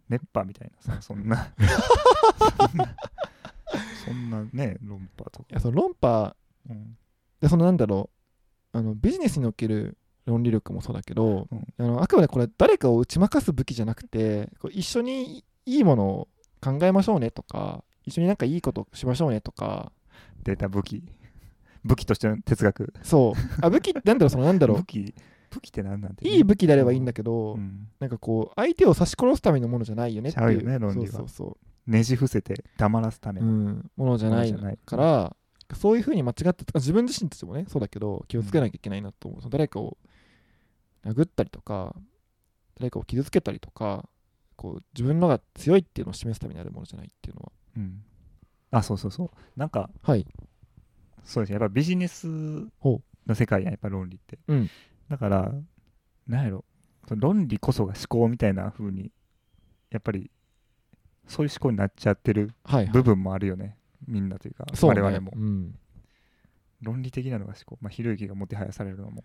熱波みたいなさそんなそんなそんなね論破とか。いやその論破うん。でそのなんだろうあのビジネスにおける論理力もそうだけど、うん。あのあくまでこれ誰かを打ち負かす武器じゃなくてこう一緒にいいものを考えましょうねとか一緒になんかいいことしましょうねとか。データ武器。武器としての哲学。そう。あ武器ってなんだろうそのなんだろ武器。武器って何なんてね、ういい武器であればいいんだけど、うん。なんかこう相手を刺し殺すためのものじゃないよねっていう。ね論理は。そうそうそねじ伏せて黙らすため。う、ん、ものじゃないからそういうふうに間違ってあ自分自身としてもねそうだけど気をつけなきゃいけないなと思う、その誰かを殴ったりとか誰かを傷つけたりとかこう自分のが強いっていうのを示すためにあるものじゃないっていうのは。うん。あそうそうそう。なんかはい。そうですね。やっぱビジネスほの世界やんやっぱ論理って、うん。だからなんやろ。論理こそが思考みたいな風にやっぱりそういう思考になっちゃってるはいはい。部分もあるよね。みんなというか我々も。うん、論理的なのが思考。まあひろゆきがもてはやされるのも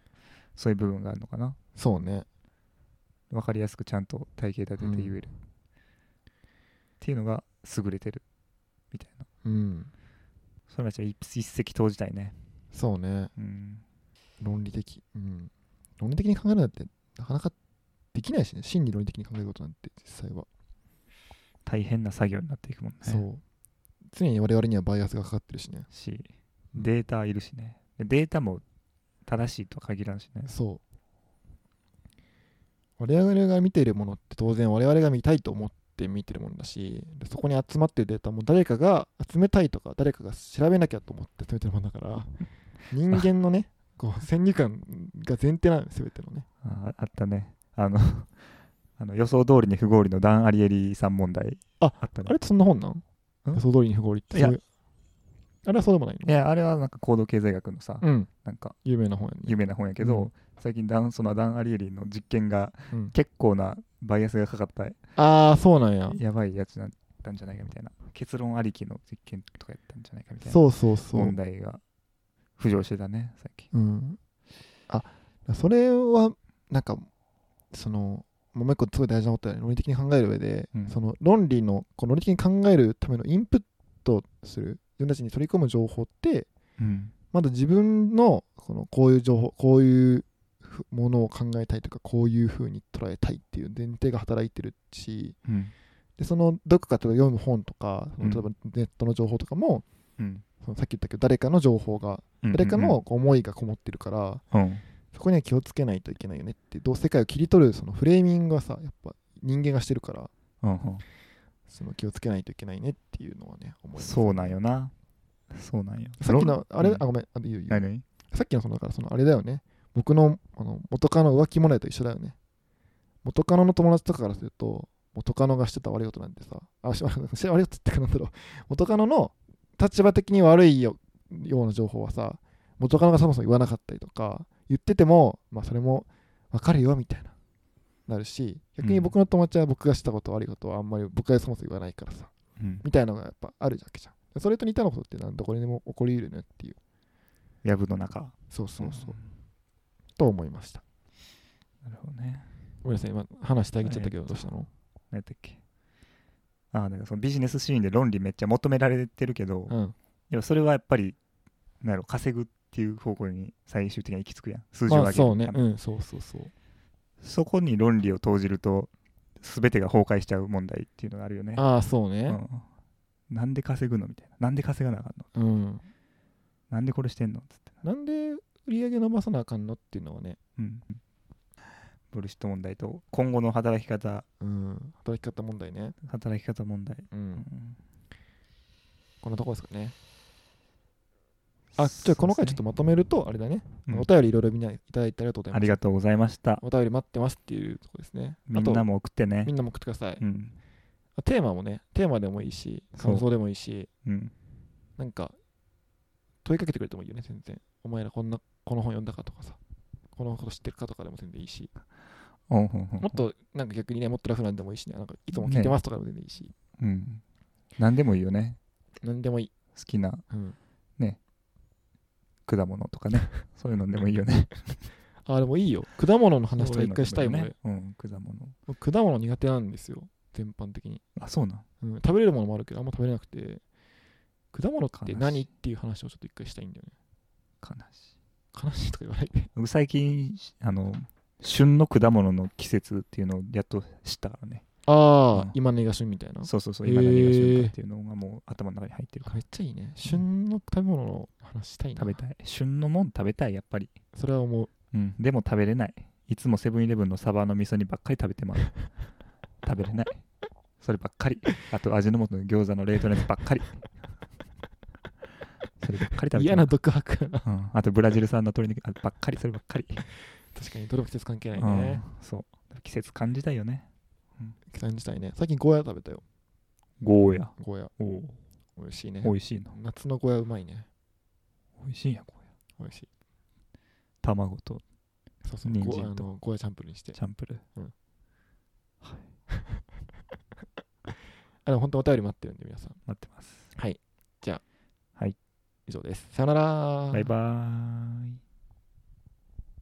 そういう部分があるのかな。そうね。分かりやすくちゃんと体系立てて言える、っていうのが優れてる。みたいな。うん。それはじゃ一石投じたいね。そうね。うん。論理的。うん。論理的に考えるなんてなかなかできないしね。真理論理的に考えることなんて実際は、大変な作業になっていくもんね。そう。常に我々にはバイアスがかかってるしね。しデータいるしね。でデータも正しいとは限らんしね。そう。我々が見ているものって当然我々が見たいと思って見てるものだしでそこに集まってるデータも誰かが集めたいとか誰かが調べなきゃと思って集めてるものだから 人間のねこう 先入観が前提なんです全てのね。ああったね。あのあの予想通りに不合理のダン・アリエリさん問題ああったね。あれってそんな本なん？ん？予想通りに不合理っていやそう？いうあれはそうでもないいやあれはなんか行動経済学のさ、のうん。なんか有名な本やね。有名な本やけど、うん。最近ダンそのダン・アリエリの実験がうん。結構なバイアスがかかった。ああそうなんや。やばいやつだったんじゃないかみたいな。結論ありきの実験とかやったんじゃないかみたいなそうそうそう。問題が浮上してたね最近。うん、あそれはなんかそのもう一個すごい大事なことだよね。論理的に考える上で、うん。その論理のこう論理的に考えるためのインプットする。自分たちに取り込む情報ってうん。まだ自分のこのこういう情報こういうふものを考えたいとかこういうふうに捉えたいっていう前提が働いてるしうん。でそのどこか例えば読む本とか例えばネットの情報とかも、うん。そのさっき言ったけど誰かの情報が誰かのこう思いがこもってるから、うんそこには気をつけないといけないよねってどう世界を切り取るそのフレーミングはさやっぱ人間がしてるからうんうん。その気をつけないといけないねっていうのはね思います。そうなんよな。そうなんよ。さっきのあれ、うん。あごめん。あいいよいいよ。何？々さっきのそのだからそのあれだよね。僕のあの元カノ浮気問題と一緒だよね。元カノの友達とかからすると元カノがしてた悪いことなんてさあし 悪いことってかなんだろう。元カノの立場的に悪いよような情報はさ元カノがそもそも言わなかったりとか言っててもまあそれも分かるよみたいな。なるし逆に僕の友達は僕がしたこと悪いことはあんまり僕がそもそも言わないからさ。うん。みたいなのがやっぱあるわけじゃん。それと似たようなことって何どこにでも起こり得るねっていう。やぶの中。そうそうそう、ん。と思いました。なるほどね。ごめんなさい。今話してあげちゃったけどえーどうしたの？何やったっけ？ああだからそのビジネスシーンで論理めっちゃ求められてるけど、うん。いやそれはやっぱりなんやろ稼ぐっていう方向に最終的には行き着くやん。数字をまあ上げる。そうね。うんそうそうそう。そこに論理を投じると全てが崩壊しちゃう問題っていうのがあるよね、ああそうね。うん、なんで稼ぐのみたいな。なんで稼がなあかんのうん、なんでこれしてんのつって。なんで売り上げ伸ばさなあかんのっていうのはね。うん。ブルシット問題と今後の働き方。うん。働き方問題ね。働き方問題、ううんん。こんなとこですかねあじゃあこの回ちょっとまとめるとあれだね、うん。お便りいろいろみんないただいてありがとうございます。ありがとうございました。お便り待ってますっていうとこですね。もみんなも送ってね。みんなも送ってください、うん。テーマもねテーマでもいいし感想でもいいしうん。なんか問いかけてくれてもいいよね全然。お前らこんなこの本読んだかとかさ。このこと知ってるかとかでも全然いいし。もっとなんか逆にねもっとラフなんでもいいしね。なんかいつも聞いてますとかでも全然いいし、うん。何でもいいよね。なんでもいい、好きな。うん、果物とかね。そういうのでもいいよね。あでもいいよ。果物の話とか一回したいもんねうん果物。僕果物苦手なんですよ。全般的に、あそうなん？うん、食べれるものもあるけどあんま食べれなくて。果物って何っていう話をちょっと一回したいんだよね。悲し悲しいとか言わないで。最近あの旬の果物の季節っていうのをやっと知ったからねああ、うん。今根が旬みたいな。そうそうそう今何が旬かっていうのがもう頭の中に入ってるから。めっちゃいいね。旬の食べ物の話したいな。食べたい。旬のもん食べたいやっぱり。それは思う。うん。でも食べれない。いつもセブンイレブンのサバの味噌煮ばっかり食べてまう。食べれない。そればっかり。あと味の素の餃子の冷凍のやつばっかり。そればっかり食べて嫌な独白うん、あとブラジル産の鶏肉あばっかり。そればっかり、確かにどれも季節関係ないうん。ね、そう。季節感じたいよね感じたいね。最近ゴーヤ食べたよ。ゴーヤ。ゴーヤ。おお美味しいね。美味しいの。夏のゴーヤうまいね。美味しいんやゴーヤ。美味しい。卵とそうそう。人参と。ゴーヤチャンプルにして。チャンプル あでも本当お便り待ってるんで皆さん。待ってます。はい。じゃあ。はい。以上です。さよなら。バイバーイ